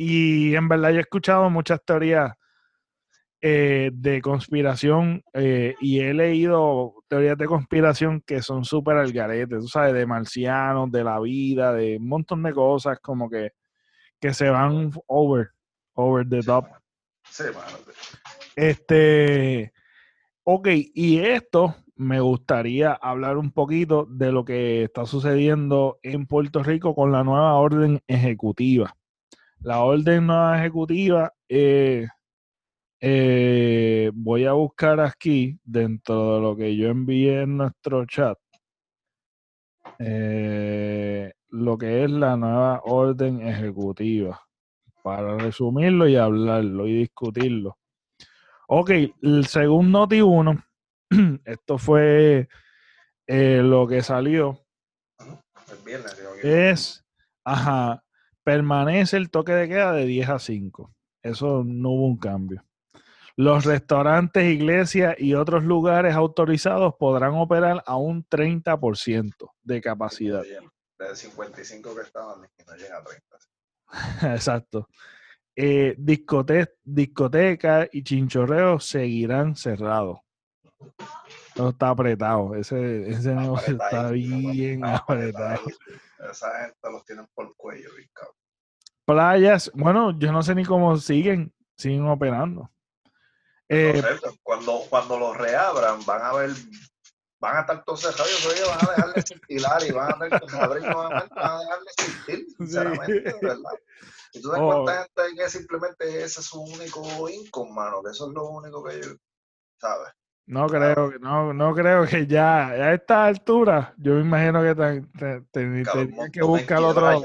A: y en verdad yo he escuchado muchas teorías eh, de conspiración eh, y he leído teorías de conspiración que son súper al garete, tú sabes, de marcianos, de la vida, de un montón de cosas como que, que se van over, over the top.
B: Sí, mano.
A: Este, ok, y esto me gustaría hablar un poquito de lo que está sucediendo en Puerto Rico con la nueva orden ejecutiva. La orden nueva ejecutiva, eh, eh, voy a buscar aquí dentro de lo que yo envié en nuestro chat, eh, lo que es la nueva orden ejecutiva, para resumirlo y hablarlo y discutirlo. Ok, segundo Noti 1, esto fue eh, lo que salió,
B: El viernes, digo,
A: es, ajá, permanece el toque de queda de 10 a 5. Eso no hubo un cambio. Los restaurantes, iglesias y otros lugares autorizados podrán operar a un 30% de capacidad.
B: De 55 que estaban, no llega a 30.
A: Exacto. Eh, discote- discotecas y chinchorreos seguirán cerrados. Todo está apretado. Ese, ese negocio está bien apretado.
B: apretadísimo. Esa gente los tienen por el cuello, bien cabrón.
A: Playas, bueno, yo no sé ni cómo siguen, siguen operando. Eh,
B: No sé, pues, cuando, cuando los reabran, van a ver, van a estar todos cerrados, yo van a dejar de existir y van a tener que abrir nuevamente, van a dejar de existir, sinceramente, de ¿verdad? Y tú sabes
A: Oh.
B: cuánta gente que simplemente ese es su único income, mano, que eso es lo único que ellos, ¿sabes?
A: No creo, que- no, no creo que ya a esta altura, yo me imagino que te- te- te- que buscar otro,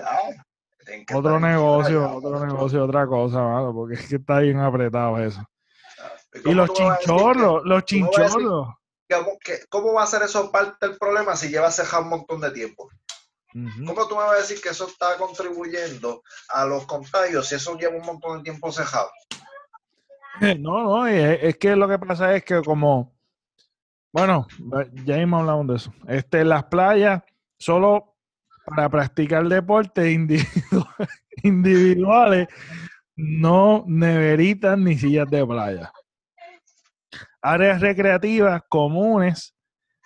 A: otro negocio, otro negocio, otra cosa, mano, porque es que está bien apretado eso. Y los
B: que-
A: chinchorros, los chinchorros.
B: ¿Cómo, que- ¿Cómo va a ser eso parte del problema si lleva cejado un montón de tiempo? ¿Cómo tú me vas a decir que eso está contribuyendo a los contagios si eso lleva un montón de tiempo cejado?
A: No, no, es, que lo que pasa es que como, bueno, ya mismo hablamos de eso. Este, las playas solo para practicar deportes individu- individuales, no neveritas ni sillas de playa. Áreas recreativas comunes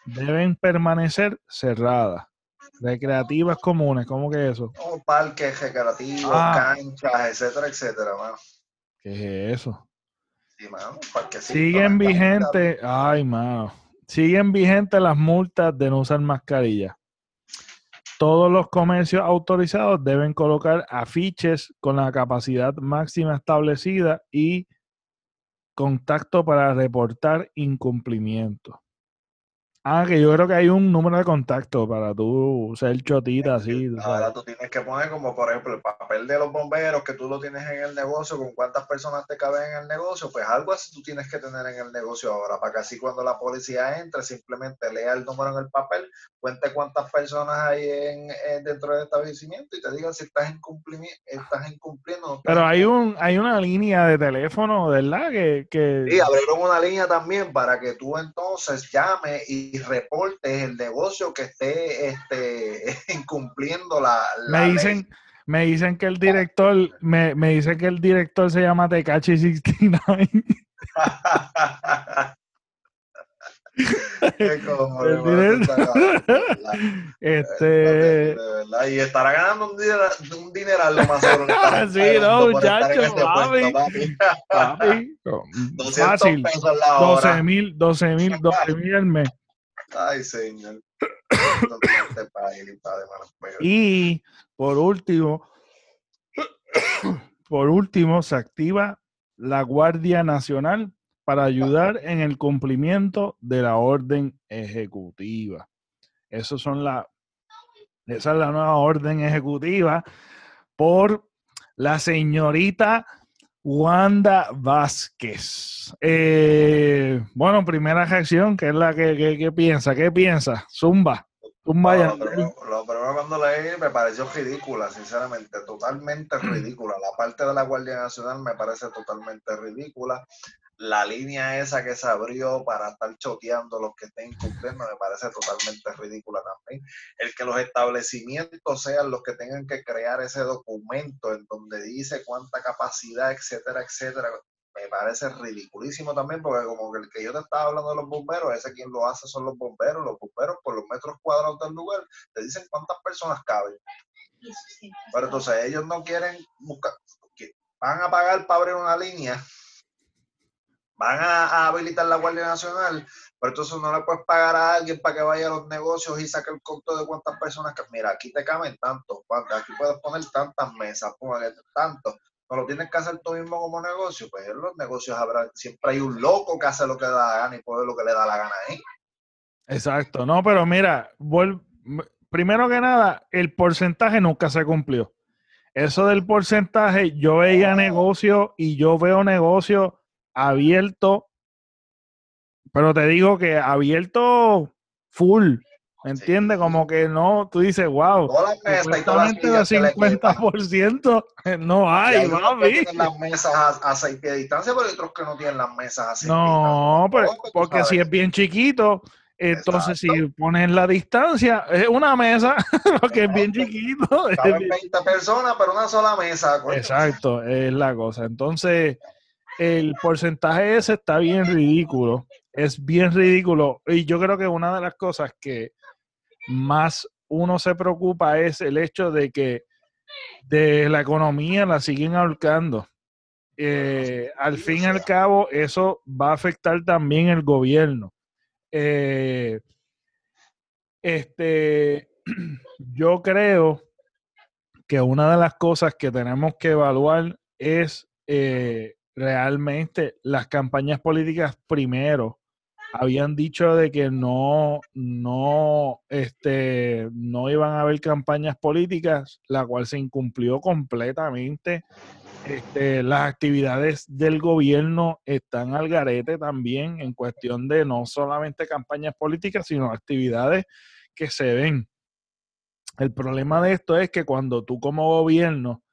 A: deben permanecer cerradas. Recreativas comunes, ¿cómo que eso?
B: Oh, parques recreativos,
A: Ah.
B: canchas, etcétera, etcétera, mano.
A: ¿Qué es eso?
B: Sí, mano, parquecitos,
A: Siguen vigentes, ay, mano. Siguen vigentes las multas de no usar mascarilla. Todos los comercios autorizados deben colocar afiches con la capacidad máxima establecida y contacto para reportar incumplimiento. Ah, que yo creo que hay un número de contacto para tú ser chotita así.
B: Ahora tú tienes que poner como, por ejemplo, el papel de los bomberos que tú lo tienes en el negocio, con cuántas personas te caben en el negocio, pues algo así tú tienes que tener en el negocio ahora, para que así cuando la policía entre, simplemente lea el número en el papel, cuente cuántas personas hay en, en- dentro del establecimiento y te digan si estás, incumplimi- estás incumpliendo no
A: Pero hay un hay una línea de teléfono, ¿verdad? Que, que
B: Sí, abrieron una línea también para que tú entonces llames y reportes el negocio que esté este, incumpliendo la, la
A: me
B: ley.
A: dicen me dicen que el director me, me dicen que el director se llama Tecachi 69.
B: Qué cojones,
A: El
B: mano, tú estás cabrón, de verdad.
A: este
B: Y estará ganando un dineral, un dineral lo más seguro.
A: Sí, no,
B: por estar en
A: muchacho,
B: este
A: papi.
B: papi.
A: papi,
B: 200
A: fácil
B: pesos la
A: 12
B: hora.
A: mil 12 mil 12 mil al mes
B: Ay, señor.
A: Y por último por último se activa la Guardia Nacional para ayudar en el cumplimiento de la orden ejecutiva. Esos son la, esa es la nueva orden ejecutiva por la señorita Wanda Vázquez. Eh, bueno, primera reacción, que es la que, que- que piensa, ¿qué piensa? Zumba, zumba
B: No, lo, primero, lo primero cuando leí me pareció ridícula, sinceramente, totalmente ridícula. La parte de la Guardia Nacional me parece totalmente ridícula. La línea esa que se abrió para estar choteando los que estén incumpliendo me parece totalmente ridícula también. El que los establecimientos sean los que tengan que crear ese documento en donde dice cuánta capacidad, etcétera, etcétera, me parece ridiculísimo también, porque como que el que yo te estaba hablando de los bomberos, ese quien lo hace son los bomberos, los bomberos por los metros cuadrados del lugar, te dicen cuántas personas caben. Pero entonces ellos no quieren buscar, van a pagar para abrir una línea, van a, habilitar la Guardia Nacional, pero entonces no le puedes pagar a alguien para que vaya a los negocios y saque el costo de cuántas personas que, mira, aquí te caben tantos, aquí puedes poner tantas mesas, tantos, no lo tienes que hacer tú mismo como negocio, pues en los negocios habrá, siempre hay un loco que hace lo que da la gana y puede lo que le da la gana ahí.
A: Exacto, no, pero mira, primero que nada, el porcentaje nunca se cumplió. Eso del porcentaje, yo veía negocio y yo veo negocio abierto, pero te digo que abierto full, ¿me entiendes? Como que no, tú dices, wow,
B: las mesas
A: 50% no hay, hay
B: tienen las mesas a, seis pies de distancia, pero hay otros que no tienen las mesas a seis
A: No, pero, porque si es bien chiquito, entonces, si pones la distancia, es una mesa, porque es bien chiquito.
B: Caben 20 personas, pero una sola mesa.
A: Exacto, es la cosa. Entonces, el porcentaje ese está bien ridículo. Es bien ridículo. Y yo creo que una de las cosas que más uno se preocupa es el hecho de que de la economía la siguen ahorcando. Eh, al fin y al cabo, eso va a afectar también el gobierno eh, este, yo creo que una de las cosas que tenemos que evaluar es eh, realmente las campañas políticas primero. Habían dicho de que no, no, este, no iban a haber campañas políticas, la cual se incumplió completamente. Este, las actividades del gobierno están al garete también en cuestión de no solamente campañas políticas, sino actividades que se ven. El problema de esto es que cuando tú como gobierno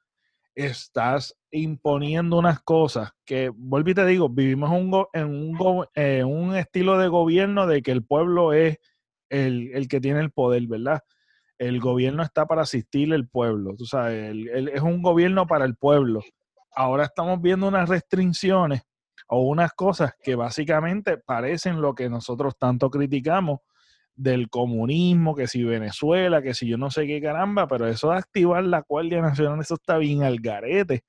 A: estás imponiendo unas cosas que, vuelvo y te digo, vivimos en, un, en un estilo de gobierno de que el pueblo es el, el que tiene el poder, ¿verdad? el gobierno está para asistir al pueblo, tú sabes, es un gobierno para el pueblo ahora estamos viendo unas restricciones o unas cosas que básicamente parecen lo que nosotros tanto criticamos del comunismo, que si Venezuela, que si yo no sé qué caramba, pero eso de activar la Guardia Nacional, eso está bien al garete.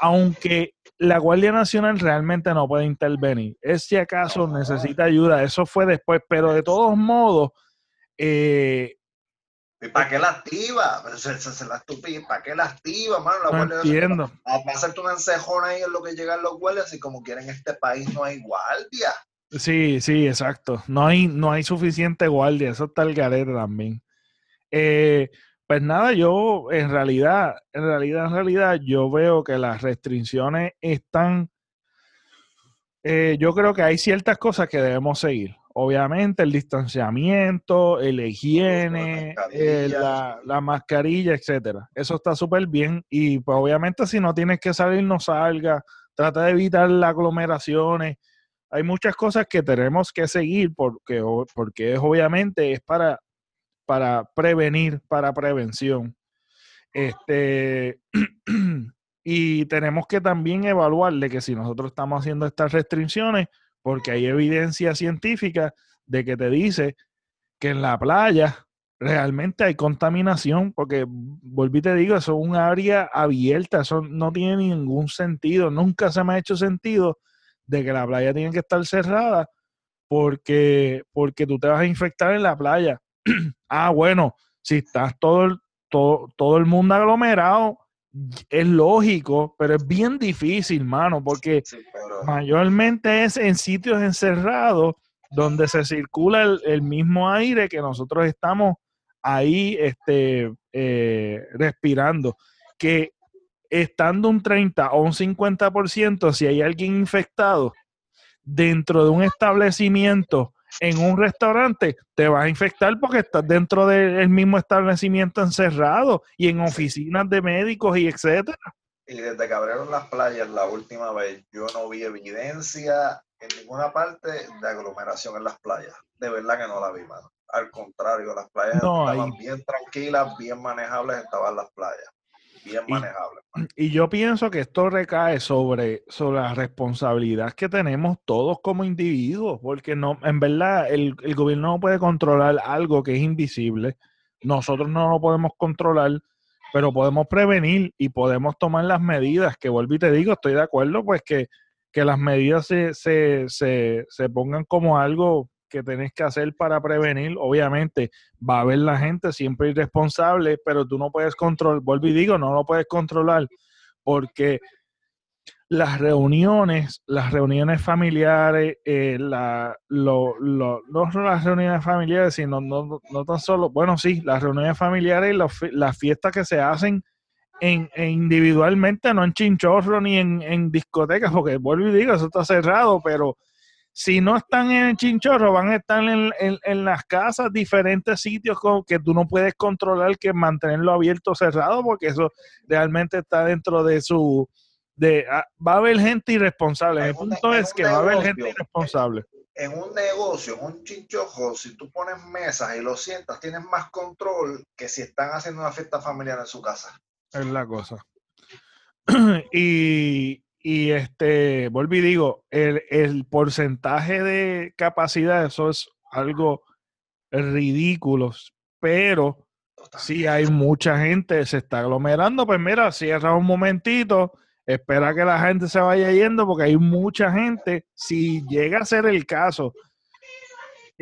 A: Aunque la Guardia Nacional realmente no puede intervenir, es si acaso necesita ayuda, eso fue después, pero de todos modos, eh,
B: ¿Y para qué la activa? Se, se, la estúpida. ¿Para qué la activa, mano?
A: La no entiendo.
B: Va a hacerte una encejona ahí en lo que llegan los guardias y como quieren en este país no hay guardia.
A: Sí, sí, exacto. No hay, no hay suficiente guardia. Eso está el garete también. Eh, pues nada, yo en realidad, en realidad, en realidad, yo veo que las restricciones están. Eh, yo creo que hay ciertas cosas que debemos seguir obviamente el distanciamiento, la higiene, eh, la, mascarilla, etcétera. Eso está súper bien y pues obviamente si no tienes que salir, no salga. Trata de evitar las aglomeraciones. Hay muchas cosas que tenemos que seguir porque, porque es obviamente es para, para prevenir, para prevención. Este, y tenemos que también evaluar de que si nosotros estamos haciendo estas restricciones, porque hay evidencia científica de que te dice que en la playa realmente hay contaminación, porque volví te digo, eso es un área abierta, eso no tiene ningún sentido, nunca se me ha hecho sentido de que la playa tiene que estar cerrada porque, porque tú te vas a infectar en la playa. ah, bueno, si estás todo, todo, todo el mundo aglomerado, es lógico, pero es bien difícil, mano, porque mayormente es en sitios encerrados donde se circula el, mismo aire que nosotros estamos ahí este, eh, respirando. Que estando un 30 o un 50%, si hay alguien infectado dentro de un establecimiento en un restaurante, te vas a infectar porque estás dentro del mismo establecimiento encerrado y en oficinas de médicos y etcétera.
B: Y desde que abrieron las playas la última vez, yo no vi evidencia en ninguna parte de aglomeración en las playas. De verdad que no la vi, mano. Al contrario, las playas estaban bien tranquilas, bien manejables, estaban las playas bien manejable.
A: Y, yo pienso que esto recae sobre, sobre la responsabilidad que tenemos todos como individuos, porque no, en verdad el, gobierno no puede controlar algo que es invisible. Nosotros no lo podemos controlar. pero podemos prevenir y podemos tomar las medidas, que vuelvo y te digo, estoy de acuerdo, pues que, que las medidas se, se, se, se pongan como algo que tenés que hacer para prevenir. Obviamente va a haber la gente siempre irresponsable, pero tú no puedes controlar, vuelvo y digo, no lo puedes controlar porque las reuniones, las reuniones familiares, eh, la, lo, lo, no las reuniones familiares, sino no, no, tan solo, bueno, sí, las reuniones familiares y las fiestas que se hacen en, individualmente, no en chinchorro ni en, en discotecas, porque vuelvo y digo, eso está cerrado, pero si no están en el chinchorro, van a estar en, las casas, diferentes sitios con, que tú no puedes controlar que mantenerlo abierto o cerrado, porque eso realmente está dentro de su... De, ah, va a haber gente irresponsable. El punto es que va a haber gente irresponsable.
B: En un negocio, en un chinchorro, si tú pones mesas y lo sientas, tienes más control que si están haciendo una fiesta familiar en su casa.
A: Es la cosa. y, y este, vuelvo y digo, el, porcentaje de capacidad, eso es algo ridículo, pero si hay mucha gente, se está aglomerando, pues mira, cierra un momentito, espera que la gente se vaya yendo, porque hay mucha gente, si llega a ser el caso,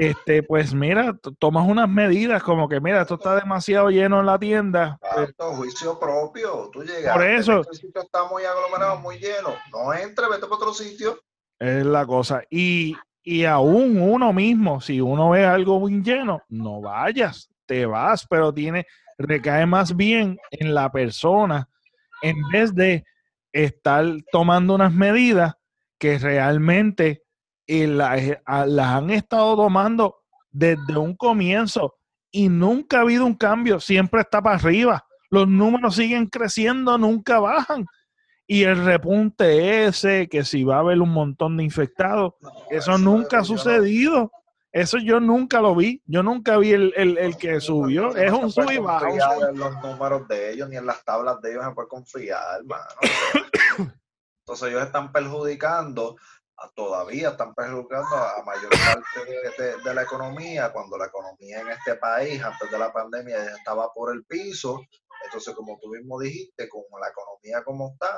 A: este, pues mira, tomas unas medidas como que, mira, esto está demasiado lleno en la tienda.
B: Exacto, juicio propio. Tú llegas,
A: por eso,
B: este sitio está muy aglomerado, muy lleno. No entre, vete para otro sitio.
A: Es la cosa. Y, y aún uno mismo, si uno ve algo muy lleno, no vayas, te vas, pero tiene, recae más bien en la persona en vez de estar tomando unas medidas que realmente y las han estado tomando desde un comienzo y nunca ha habido un cambio, siempre está para arriba. Los números siguen creciendo, nunca bajan. Y el repunte ese, que si va a haber un montón de infectados, eso, nunca ha sucedido. Eso yo nunca lo vi. Yo nunca vi el, el, que subió. es un sub y bajo.
B: en los números de ellos ni en las tablas de ellos se puede confiar, hermano. Entonces ellos están perjudicando todavía están perjudicando a mayor parte de, la economía, cuando la economía en este país antes de la pandemia estaba por el piso. Entonces, como tú mismo dijiste, con la economía como está,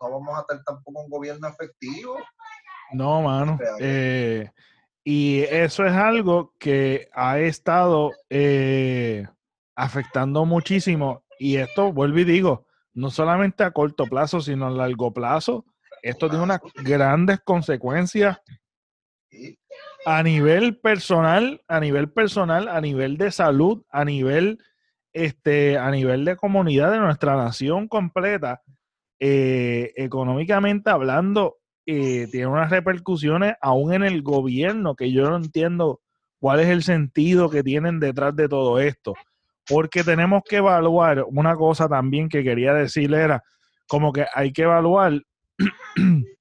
B: no vamos a tener tampoco un gobierno efectivo.
A: No, mano. Eh, y eso es algo que ha estado eh, afectando muchísimo. Y esto, vuelvo y digo, no solamente a corto plazo, sino a largo plazo esto tiene unas grandes consecuencias a nivel personal, a nivel personal, a nivel de salud, a nivel, este, a nivel de comunidad de nuestra nación completa, eh, económicamente hablando, eh, tiene unas repercusiones aún en el gobierno que yo no entiendo cuál es el sentido que tienen detrás de todo esto. Porque tenemos que evaluar una cosa también que quería decirle era como que hay que evaluar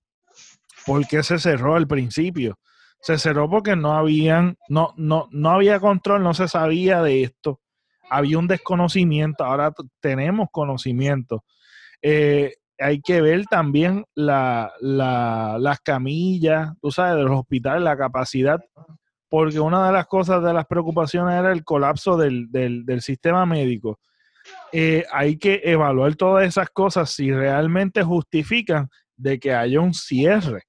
A: ¿Por qué se cerró al principio? Se cerró porque no habían, no, no, no había control, no se sabía de esto. Había un desconocimiento, ahora tenemos conocimiento. Eh, hay que ver también la, las camillas, tú sabes, de los hospitales, la capacidad, porque una de las cosas de las preocupaciones era el colapso del, del sistema médico. Eh, hay que evaluar todas esas cosas si realmente justifican de que haya un cierre.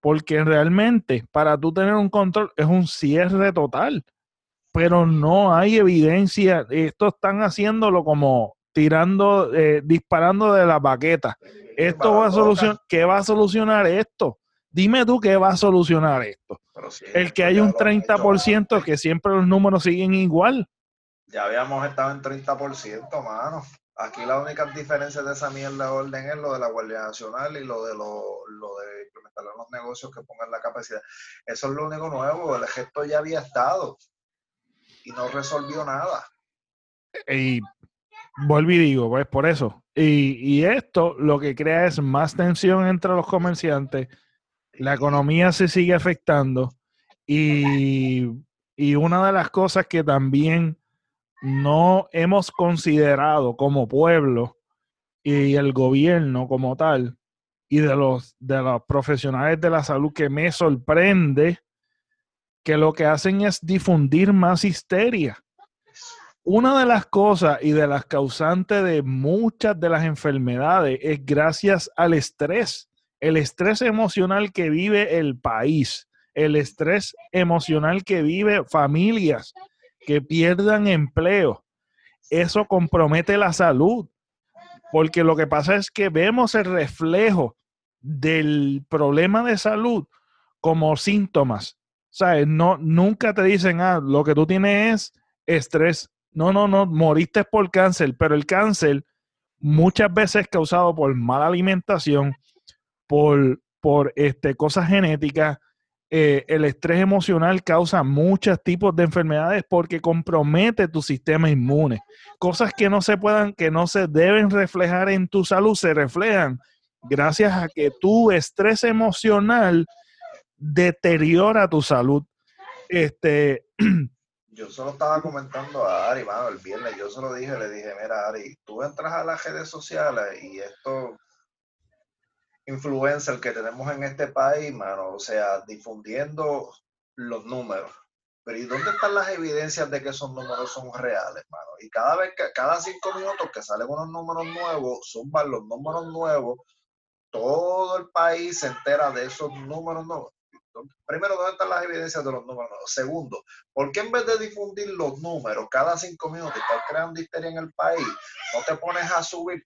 A: Porque realmente para tú tener un control es un cierre total. Pero no hay evidencia. Esto están haciéndolo como tirando, eh, disparando de la baqueta. Esto va a solucionar, ¿qué va a solucionar esto? Dime tú qué va a solucionar esto. el que hay un 30% que siempre los números siguen igual.
B: Ya habíamos estado en 30%, mano. Aquí la única diferencia de esa mierda de orden es lo de la Guardia Nacional y lo de lo, de implementar los negocios que pongan la capacidad. Eso es lo único nuevo. El ejército ya había estado y no resolvió nada.
A: Y volví y digo, pues por eso. Y, esto lo que crea es más tensión entre los comerciantes. La economía se sigue afectando. Y, y una de las cosas que también no hemos considerado como pueblo y el gobierno como tal y de los de los profesionales de la salud que me sorprende que lo que hacen es difundir más histeria. una de las cosas y de las causantes de muchas de las enfermedades es gracias al estrés, el estrés emocional que vive el país, el estrés emocional que vive familias que pierdan empleo. Eso compromete la salud, porque lo que pasa es que vemos el reflejo del problema de salud como síntomas. ¿Sabes? No, nunca te dicen, ah, lo que tú tienes es estrés no, no, no, moriste por cáncer, pero el cáncer muchas veces es causado por mala alimentación, por, por este, cosas genéticas. Eh, el estrés emocional causa muchos tipos de enfermedades porque compromete tu sistema inmune. Cosas que no se puedan, que no se deben reflejar en tu salud, se reflejan gracias a que tu estrés emocional deteriora tu salud. Este,
B: yo solo estaba comentando a Ari, mano, el viernes, yo se lo dije, le dije, mira, Ari, tú entras a las redes sociales y estos influencers que tenemos en este país, mano, o sea, difundiendo los números. Pero ¿y dónde están las evidencias de que esos números son reales, mano? Y cada vez que, cada cinco minutos que salen unos números nuevos, suban los números nuevos, todo el país se entera de esos números nuevos. Primero, ¿dónde están las evidencias de los números? Segundo, ¿por qué en vez de difundir los números cada cinco minutos y estar creando histeria en el país, no te pones a subir?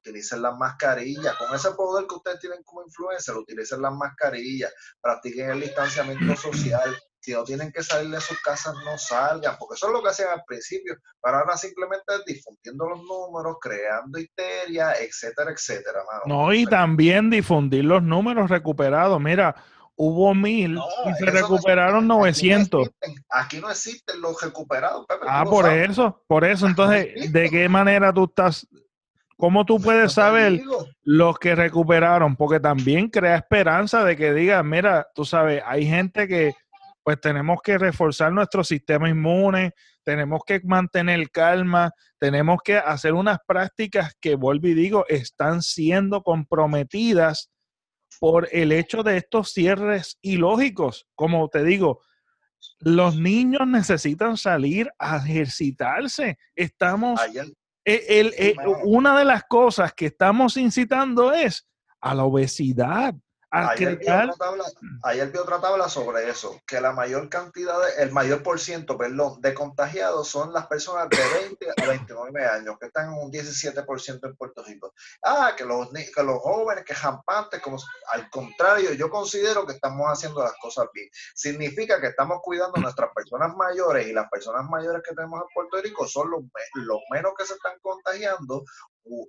B: Utilicen las mascarillas. Con ese poder que ustedes tienen como influencer, utilicen las mascarillas, practiquen el distanciamiento social. Si no tienen que salir de sus casas, no salgan, porque eso es lo que hacían al principio. Pero ahora simplemente difundiendo los números, creando histeria, etcétera, etcétera.
A: No, y también difundir los números recuperados. Mira, hubo mil y se recuperaron 900.
B: Aquí no, existen los recuperados.
A: ah, por eso, por eso. Entonces, ¿de qué manera tú estás? ¿Cómo tú puedes saber los que recuperaron? Porque también crea esperanza de que digan, mira, tú sabes, hay gente que pues tenemos que reforzar nuestro sistema inmune, tenemos que mantener calma, tenemos que hacer unas prácticas que, vuelvo y digo, están siendo comprometidas por el hecho de estos cierres ilógicos. Como te digo, los niños necesitan salir a ejercitarse. Estamos, eh, eh, una de las cosas que estamos incitando es a la obesidad.
B: Ayer vi, otra tabla, sobre eso, que la mayor cantidad, de, el mayor por ciento, perdón, de contagiados son las personas de 20 a 29 años, que están en un 17% en Puerto Rico. Ah, que los, que los jóvenes, que jampantes, como al contrario, yo considero que estamos haciendo las cosas bien. Significa que estamos cuidando a nuestras personas mayores y las personas mayores que tenemos en Puerto Rico son los, los menos que se están contagiando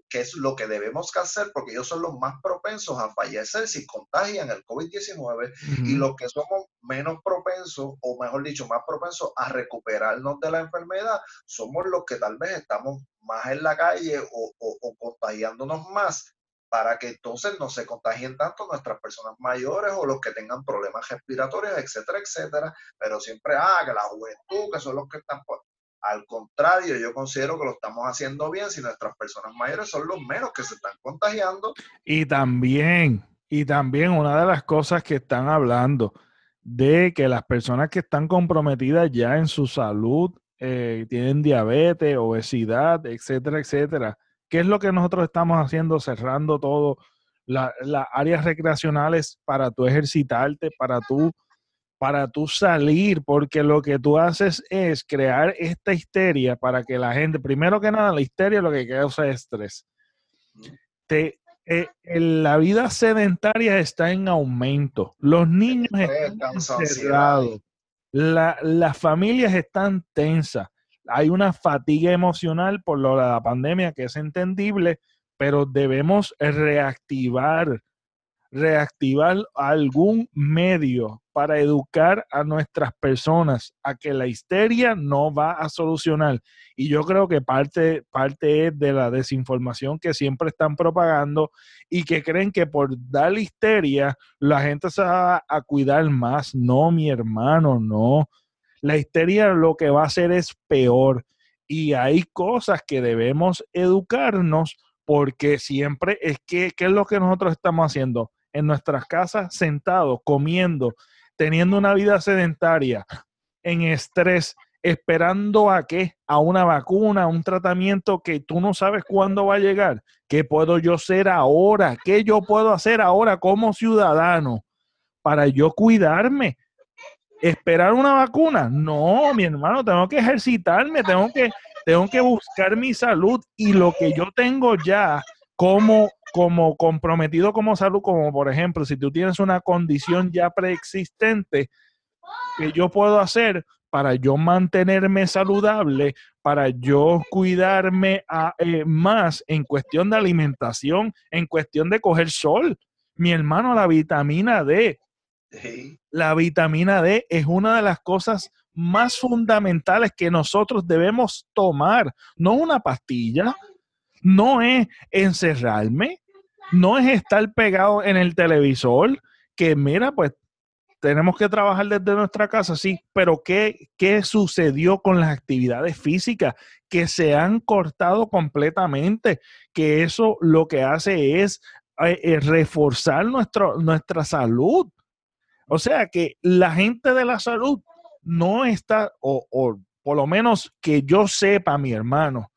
B: qué es lo que debemos hacer, porque ellos son los más propensos a fallecer si contagian el COVID-19 y los que somos menos propensos, o mejor dicho, más propensos a recuperarnos de la enfermedad, somos los que tal vez estamos más en la calle o, o contagiándonos más para que entonces no se contagien tanto nuestras personas mayores o los que tengan problemas respiratorios, etcétera, etcétera. Pero siempre, ah, que la juventud, que son los que están por al contrario, yo considero que lo estamos haciendo bien si nuestras personas mayores son los menos que se están contagiando.
A: Y también, y también una de las cosas que están hablando de que las personas que están comprometidas ya en su salud, eh, tienen diabetes, obesidad, etcétera, etcétera. ¿Qué es lo que nosotros estamos haciendo? Cerrando todo las áreas recreacionales para tú ejercitarte, para tú para tú salir, porque lo que tú haces es crear esta histeria para que la gente, primero que nada, la histeria lo que causa es estrés. Te, eh, la vida sedentaria está en aumento, los niños están encerrados, la, las familias están tensas, hay una fatiga emocional por lo de la pandemia que es entendible, pero debemos reactivar reactivar algún medio para educar a nuestras personas a que la histeria no va a solucionar. Y yo creo que parte, parte es de la desinformación que siempre están propagando y que creen que por dar histeria la gente se va a cuidar más. No, mi hermano, no. La histeria lo que va a hacer es peor. Y hay cosas que debemos educarnos porque siempre es que, ¿qué es lo que nosotros estamos haciendo? En nuestras casas sentados, comiendo, teniendo una vida sedentaria, en estrés, esperando a qué? A una vacuna, a un tratamiento que tú no sabes cuándo va a llegar. ¿Qué puedo yo hacer ahora? ¿Qué yo puedo hacer ahora como ciudadano para yo cuidarme? ¿Esperar una vacuna? No, mi hermano, tengo que ejercitarme, tengo que, tengo que buscar mi salud y lo que yo tengo ya como, como comprometido como salud, como por ejemplo, si tú tienes una condición ya preexistente, que yo puedo hacer para yo mantenerme saludable, para yo cuidarme eh, más en cuestión de alimentación, en cuestión de coger sol. Mi hermano, la vitamina D. La vitamina D es una de las cosas más fundamentales que nosotros debemos tomar. No una pastilla, no es encerrarme, no es estar pegado en el televisor, que mira, pues tenemos que trabajar desde nuestra casa, sí, pero ¿qué, ¿qué sucedió con las actividades físicas? Que se han cortado completamente, que eso lo que hace es eh, eh, reforzar nuestro, nuestra salud. O sea que la gente de la salud no está, o, o por lo menos que yo sepa, mi hermano,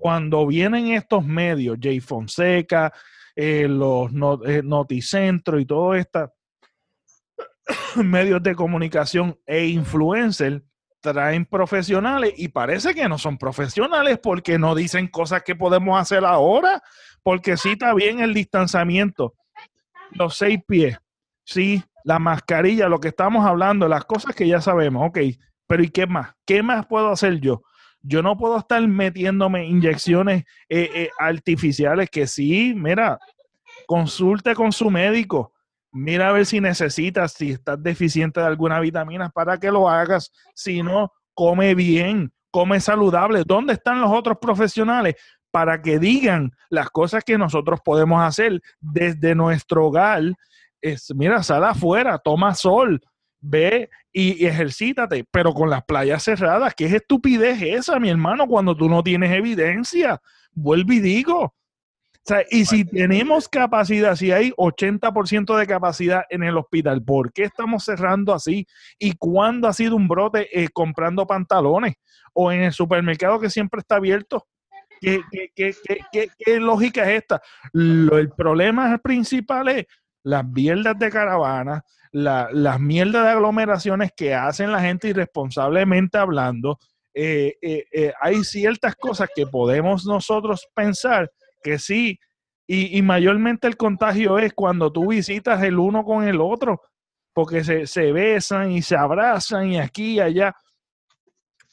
A: cuando vienen estos medios, Jay Fonseca, eh, los Noticentro y todo esto, medios de comunicación e influencers traen profesionales y parece que no son profesionales porque no dicen cosas que podemos hacer ahora, porque sí está bien el distanciamiento, los seis pies, sí, la mascarilla, lo que estamos hablando, las cosas que ya sabemos, ok, pero ¿y qué más? ¿Qué más puedo hacer yo? Yo no puedo estar metiéndome inyecciones eh, eh, artificiales que sí, mira, consulte con su médico mira a ver si necesitas, si estás deficiente de alguna vitamina para que lo hagas. Si no, come bien, come saludable. ¿Dónde están los otros profesionales? Para que digan las cosas que nosotros podemos hacer desde nuestro hogar. Es, mira, sal afuera, toma sol, ve y, y, ejercítate, pero con las playas cerradas. ¿Qué es estupidez esa, mi hermano, cuando tú no tienes evidencia? Vuelvo y digo, y si tenemos capacidad, si hay 80% de capacidad en el hospital, ¿por qué estamos cerrando así? ¿Y cuándo ha sido un brote eh, comprando pantalones? ¿O en el supermercado que siempre está abierto? ¿Qué, qué, lógica es esta? el problema principal es las mierdas de caravana, las mierdas de aglomeraciones que hacen la gente irresponsablemente hablando. Eh, eh, hay ciertas cosas que podemos nosotros pensar que sí. Y, mayormente el contagio es cuando tú visitas el uno con el otro, porque se, se besan y se abrazan y aquí y allá.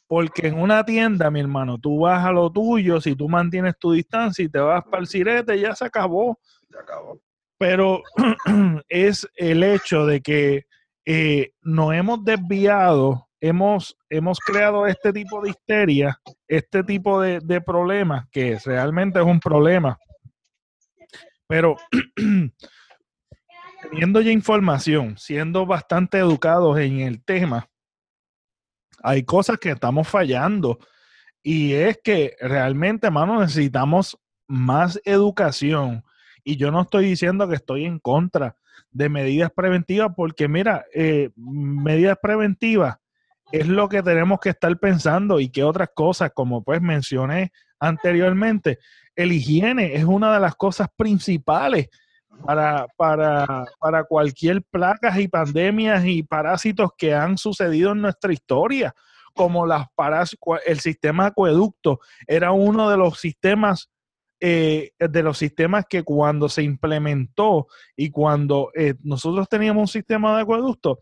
A: Porque en una tienda, mi hermano, tú vas a lo tuyo, si tú mantienes tu distancia y te vas para el sirete, ya se acabó. Se acabó. Pero es el hecho de que eh, nos hemos desviado, hemos, hemos creado este tipo de histeria este tipo de, de problemas, que realmente es un problema, pero teniendo ya información, siendo bastante educados en el tema, hay cosas que estamos fallando. Y es que realmente, hermano, necesitamos más educación. Y yo no estoy diciendo que estoy en contra de medidas preventivas, porque mira, eh, medidas preventivas es lo que tenemos que estar pensando y que otras cosas, como pues mencioné anteriormente, el higiene es una de las cosas principales para, para, para cualquier plagas y pandemias y parásitos que han sucedido en nuestra historia, como las el sistema acueducto era uno de los sistemas eh, de los sistemas que cuando se implementó y cuando eh, nosotros teníamos un sistema de acueducto,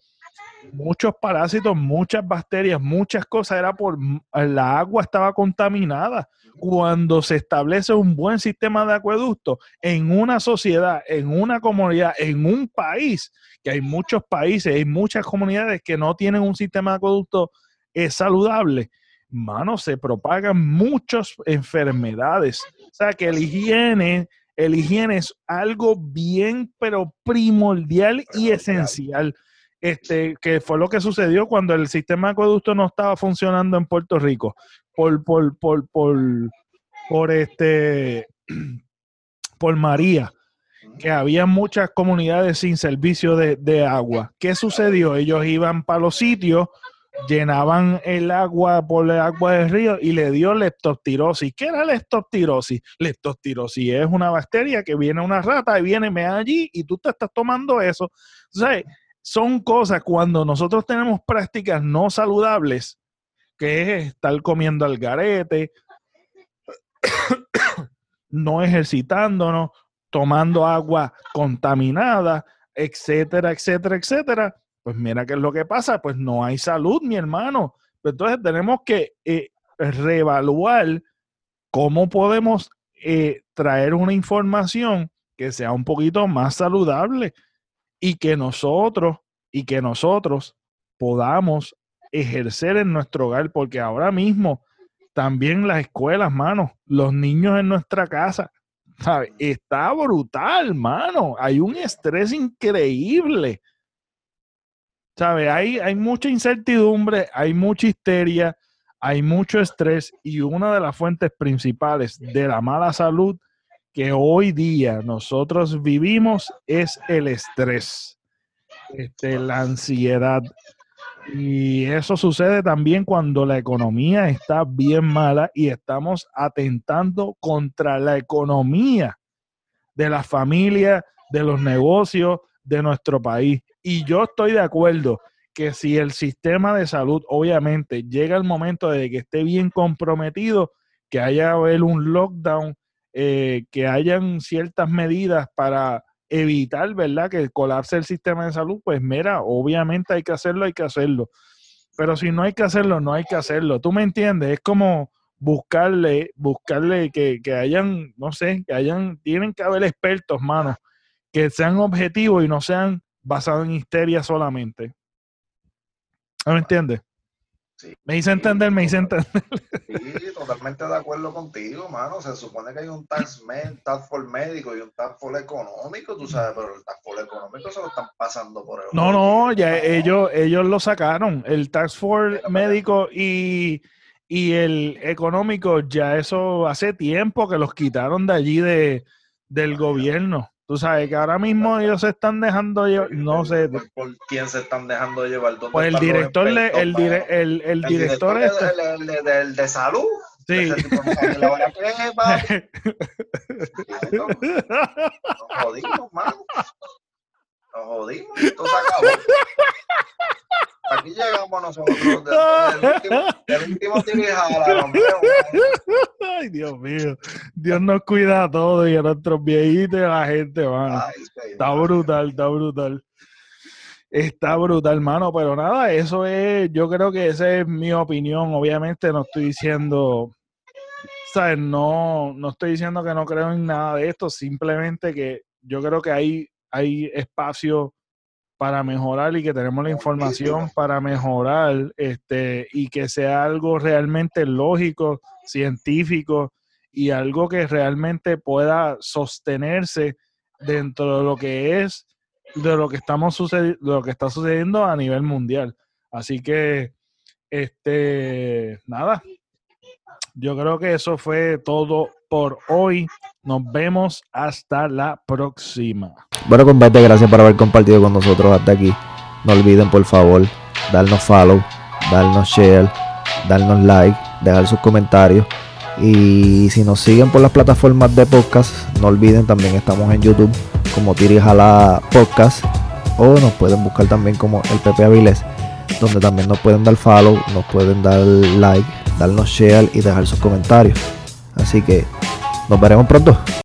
A: muchos parásitos, muchas bacterias, muchas cosas, era por la agua estaba contaminada. Cuando se establece un buen sistema de acueducto en una sociedad, en una comunidad, en un país, que hay muchos países, hay muchas comunidades que no tienen un sistema de acueducto es saludable, mano, se propagan muchas enfermedades. O sea que el higiene, el higiene es algo bien, pero primordial y esencial este, que fue lo que sucedió cuando el sistema de acueducto no estaba funcionando en Puerto Rico, por, por, por, por, por este, por María, que había muchas comunidades sin servicio de, agua. ¿Qué sucedió? Ellos iban para los sitios llenaban el agua por el agua del río y le dio leptospirosis. ¿Qué era leptospirosis? Leptospirosis es una bacteria que viene una rata y viene me allí y tú te estás tomando eso. O son cosas cuando nosotros tenemos prácticas no saludables, que es estar comiendo al garete, no ejercitándonos, tomando agua contaminada, etcétera, etcétera, etcétera, pues mira qué es lo que pasa, pues no hay salud, mi hermano. Pues entonces tenemos que eh, reevaluar cómo podemos eh, traer una información que sea un poquito más saludable y que nosotros y que nosotros podamos ejercer en nuestro hogar, porque ahora mismo también las escuelas, mano, los niños en nuestra casa, está brutal, mano. Hay un estrés increíble. ¿Sabe? Hay, hay mucha incertidumbre, hay mucha histeria, hay mucho estrés y una de las fuentes principales de la mala salud que hoy día nosotros vivimos es el estrés, este, la ansiedad, y eso sucede también cuando la economía está bien mala y estamos atentando contra la economía de la familia, de los negocios de nuestro país. Y yo estoy de acuerdo que si el sistema de salud, obviamente, llega el momento de que esté bien comprometido, que haya haber un lockdown, eh, que hayan ciertas medidas para evitar, ¿verdad? Que colapse el sistema de salud, pues mira, obviamente hay que hacerlo, hay que hacerlo. Pero si no hay que hacerlo, no hay que hacerlo. ¿Tú me entiendes? Es como buscarle, buscarle que, que hayan, no sé, que hayan, tienen que haber expertos, mano, que sean objetivos y no sean basados en histeria solamente. ¿Me entiendes? me hice entender, me hice entender.
B: Sí, totalmente de acuerdo contigo, mano. Se supone que hay un task, task force médico y un task force económico, tú sabes, pero el task force económico se lo están pasando por el.
A: No, no, ya ellos, ellos lo sacaron. El task force médico y, y el económico, ya eso hace tiempo que los quitaron de allí de, del gobierno. Tú sabes que ahora mismo ellos se están dejando llevar, no sé.
B: ¿Por, quién se están dejando llevar?
A: Pues el director, el, el, el, el, director, este.
B: del de, salud.
A: Sí.
B: Nos jodimos, mano. Nos jodimos. Esto se acabó. Aquí llegamos nosotros. El último, el último
A: Ay, Dios mío. Dios nos cuida a todos y a nuestros viejitos y a la gente, mano. está brutal, está brutal. Está brutal, mano, pero nada, eso es, yo creo que esa es mi opinión. Obviamente no estoy diciendo, ¿sabes? No, no estoy diciendo que no creo en nada de esto, simplemente que yo creo que hay, hay espacio para mejorar y que tenemos la información para mejorar este y que sea algo realmente lógico, científico y algo que realmente pueda sostenerse dentro de lo que es de lo que estamos sucediendo lo que está sucediendo a nivel mundial. Así que este nada. Yo creo que eso fue todo por hoy. Nos vemos hasta la próxima.
C: Bueno, comparte, gracias por haber compartido con nosotros hasta aquí. No olviden, por favor, darnos follow, darnos share, darnos like, dejar sus comentarios. Y si nos siguen por las plataformas de podcast, no olviden también estamos en YouTube como Tirijala Podcast o nos pueden buscar también como el Pepe Avilés, donde también nos pueden dar follow, nos pueden dar like, darnos share y dejar sus comentarios. Así que Dobar je é um prodo.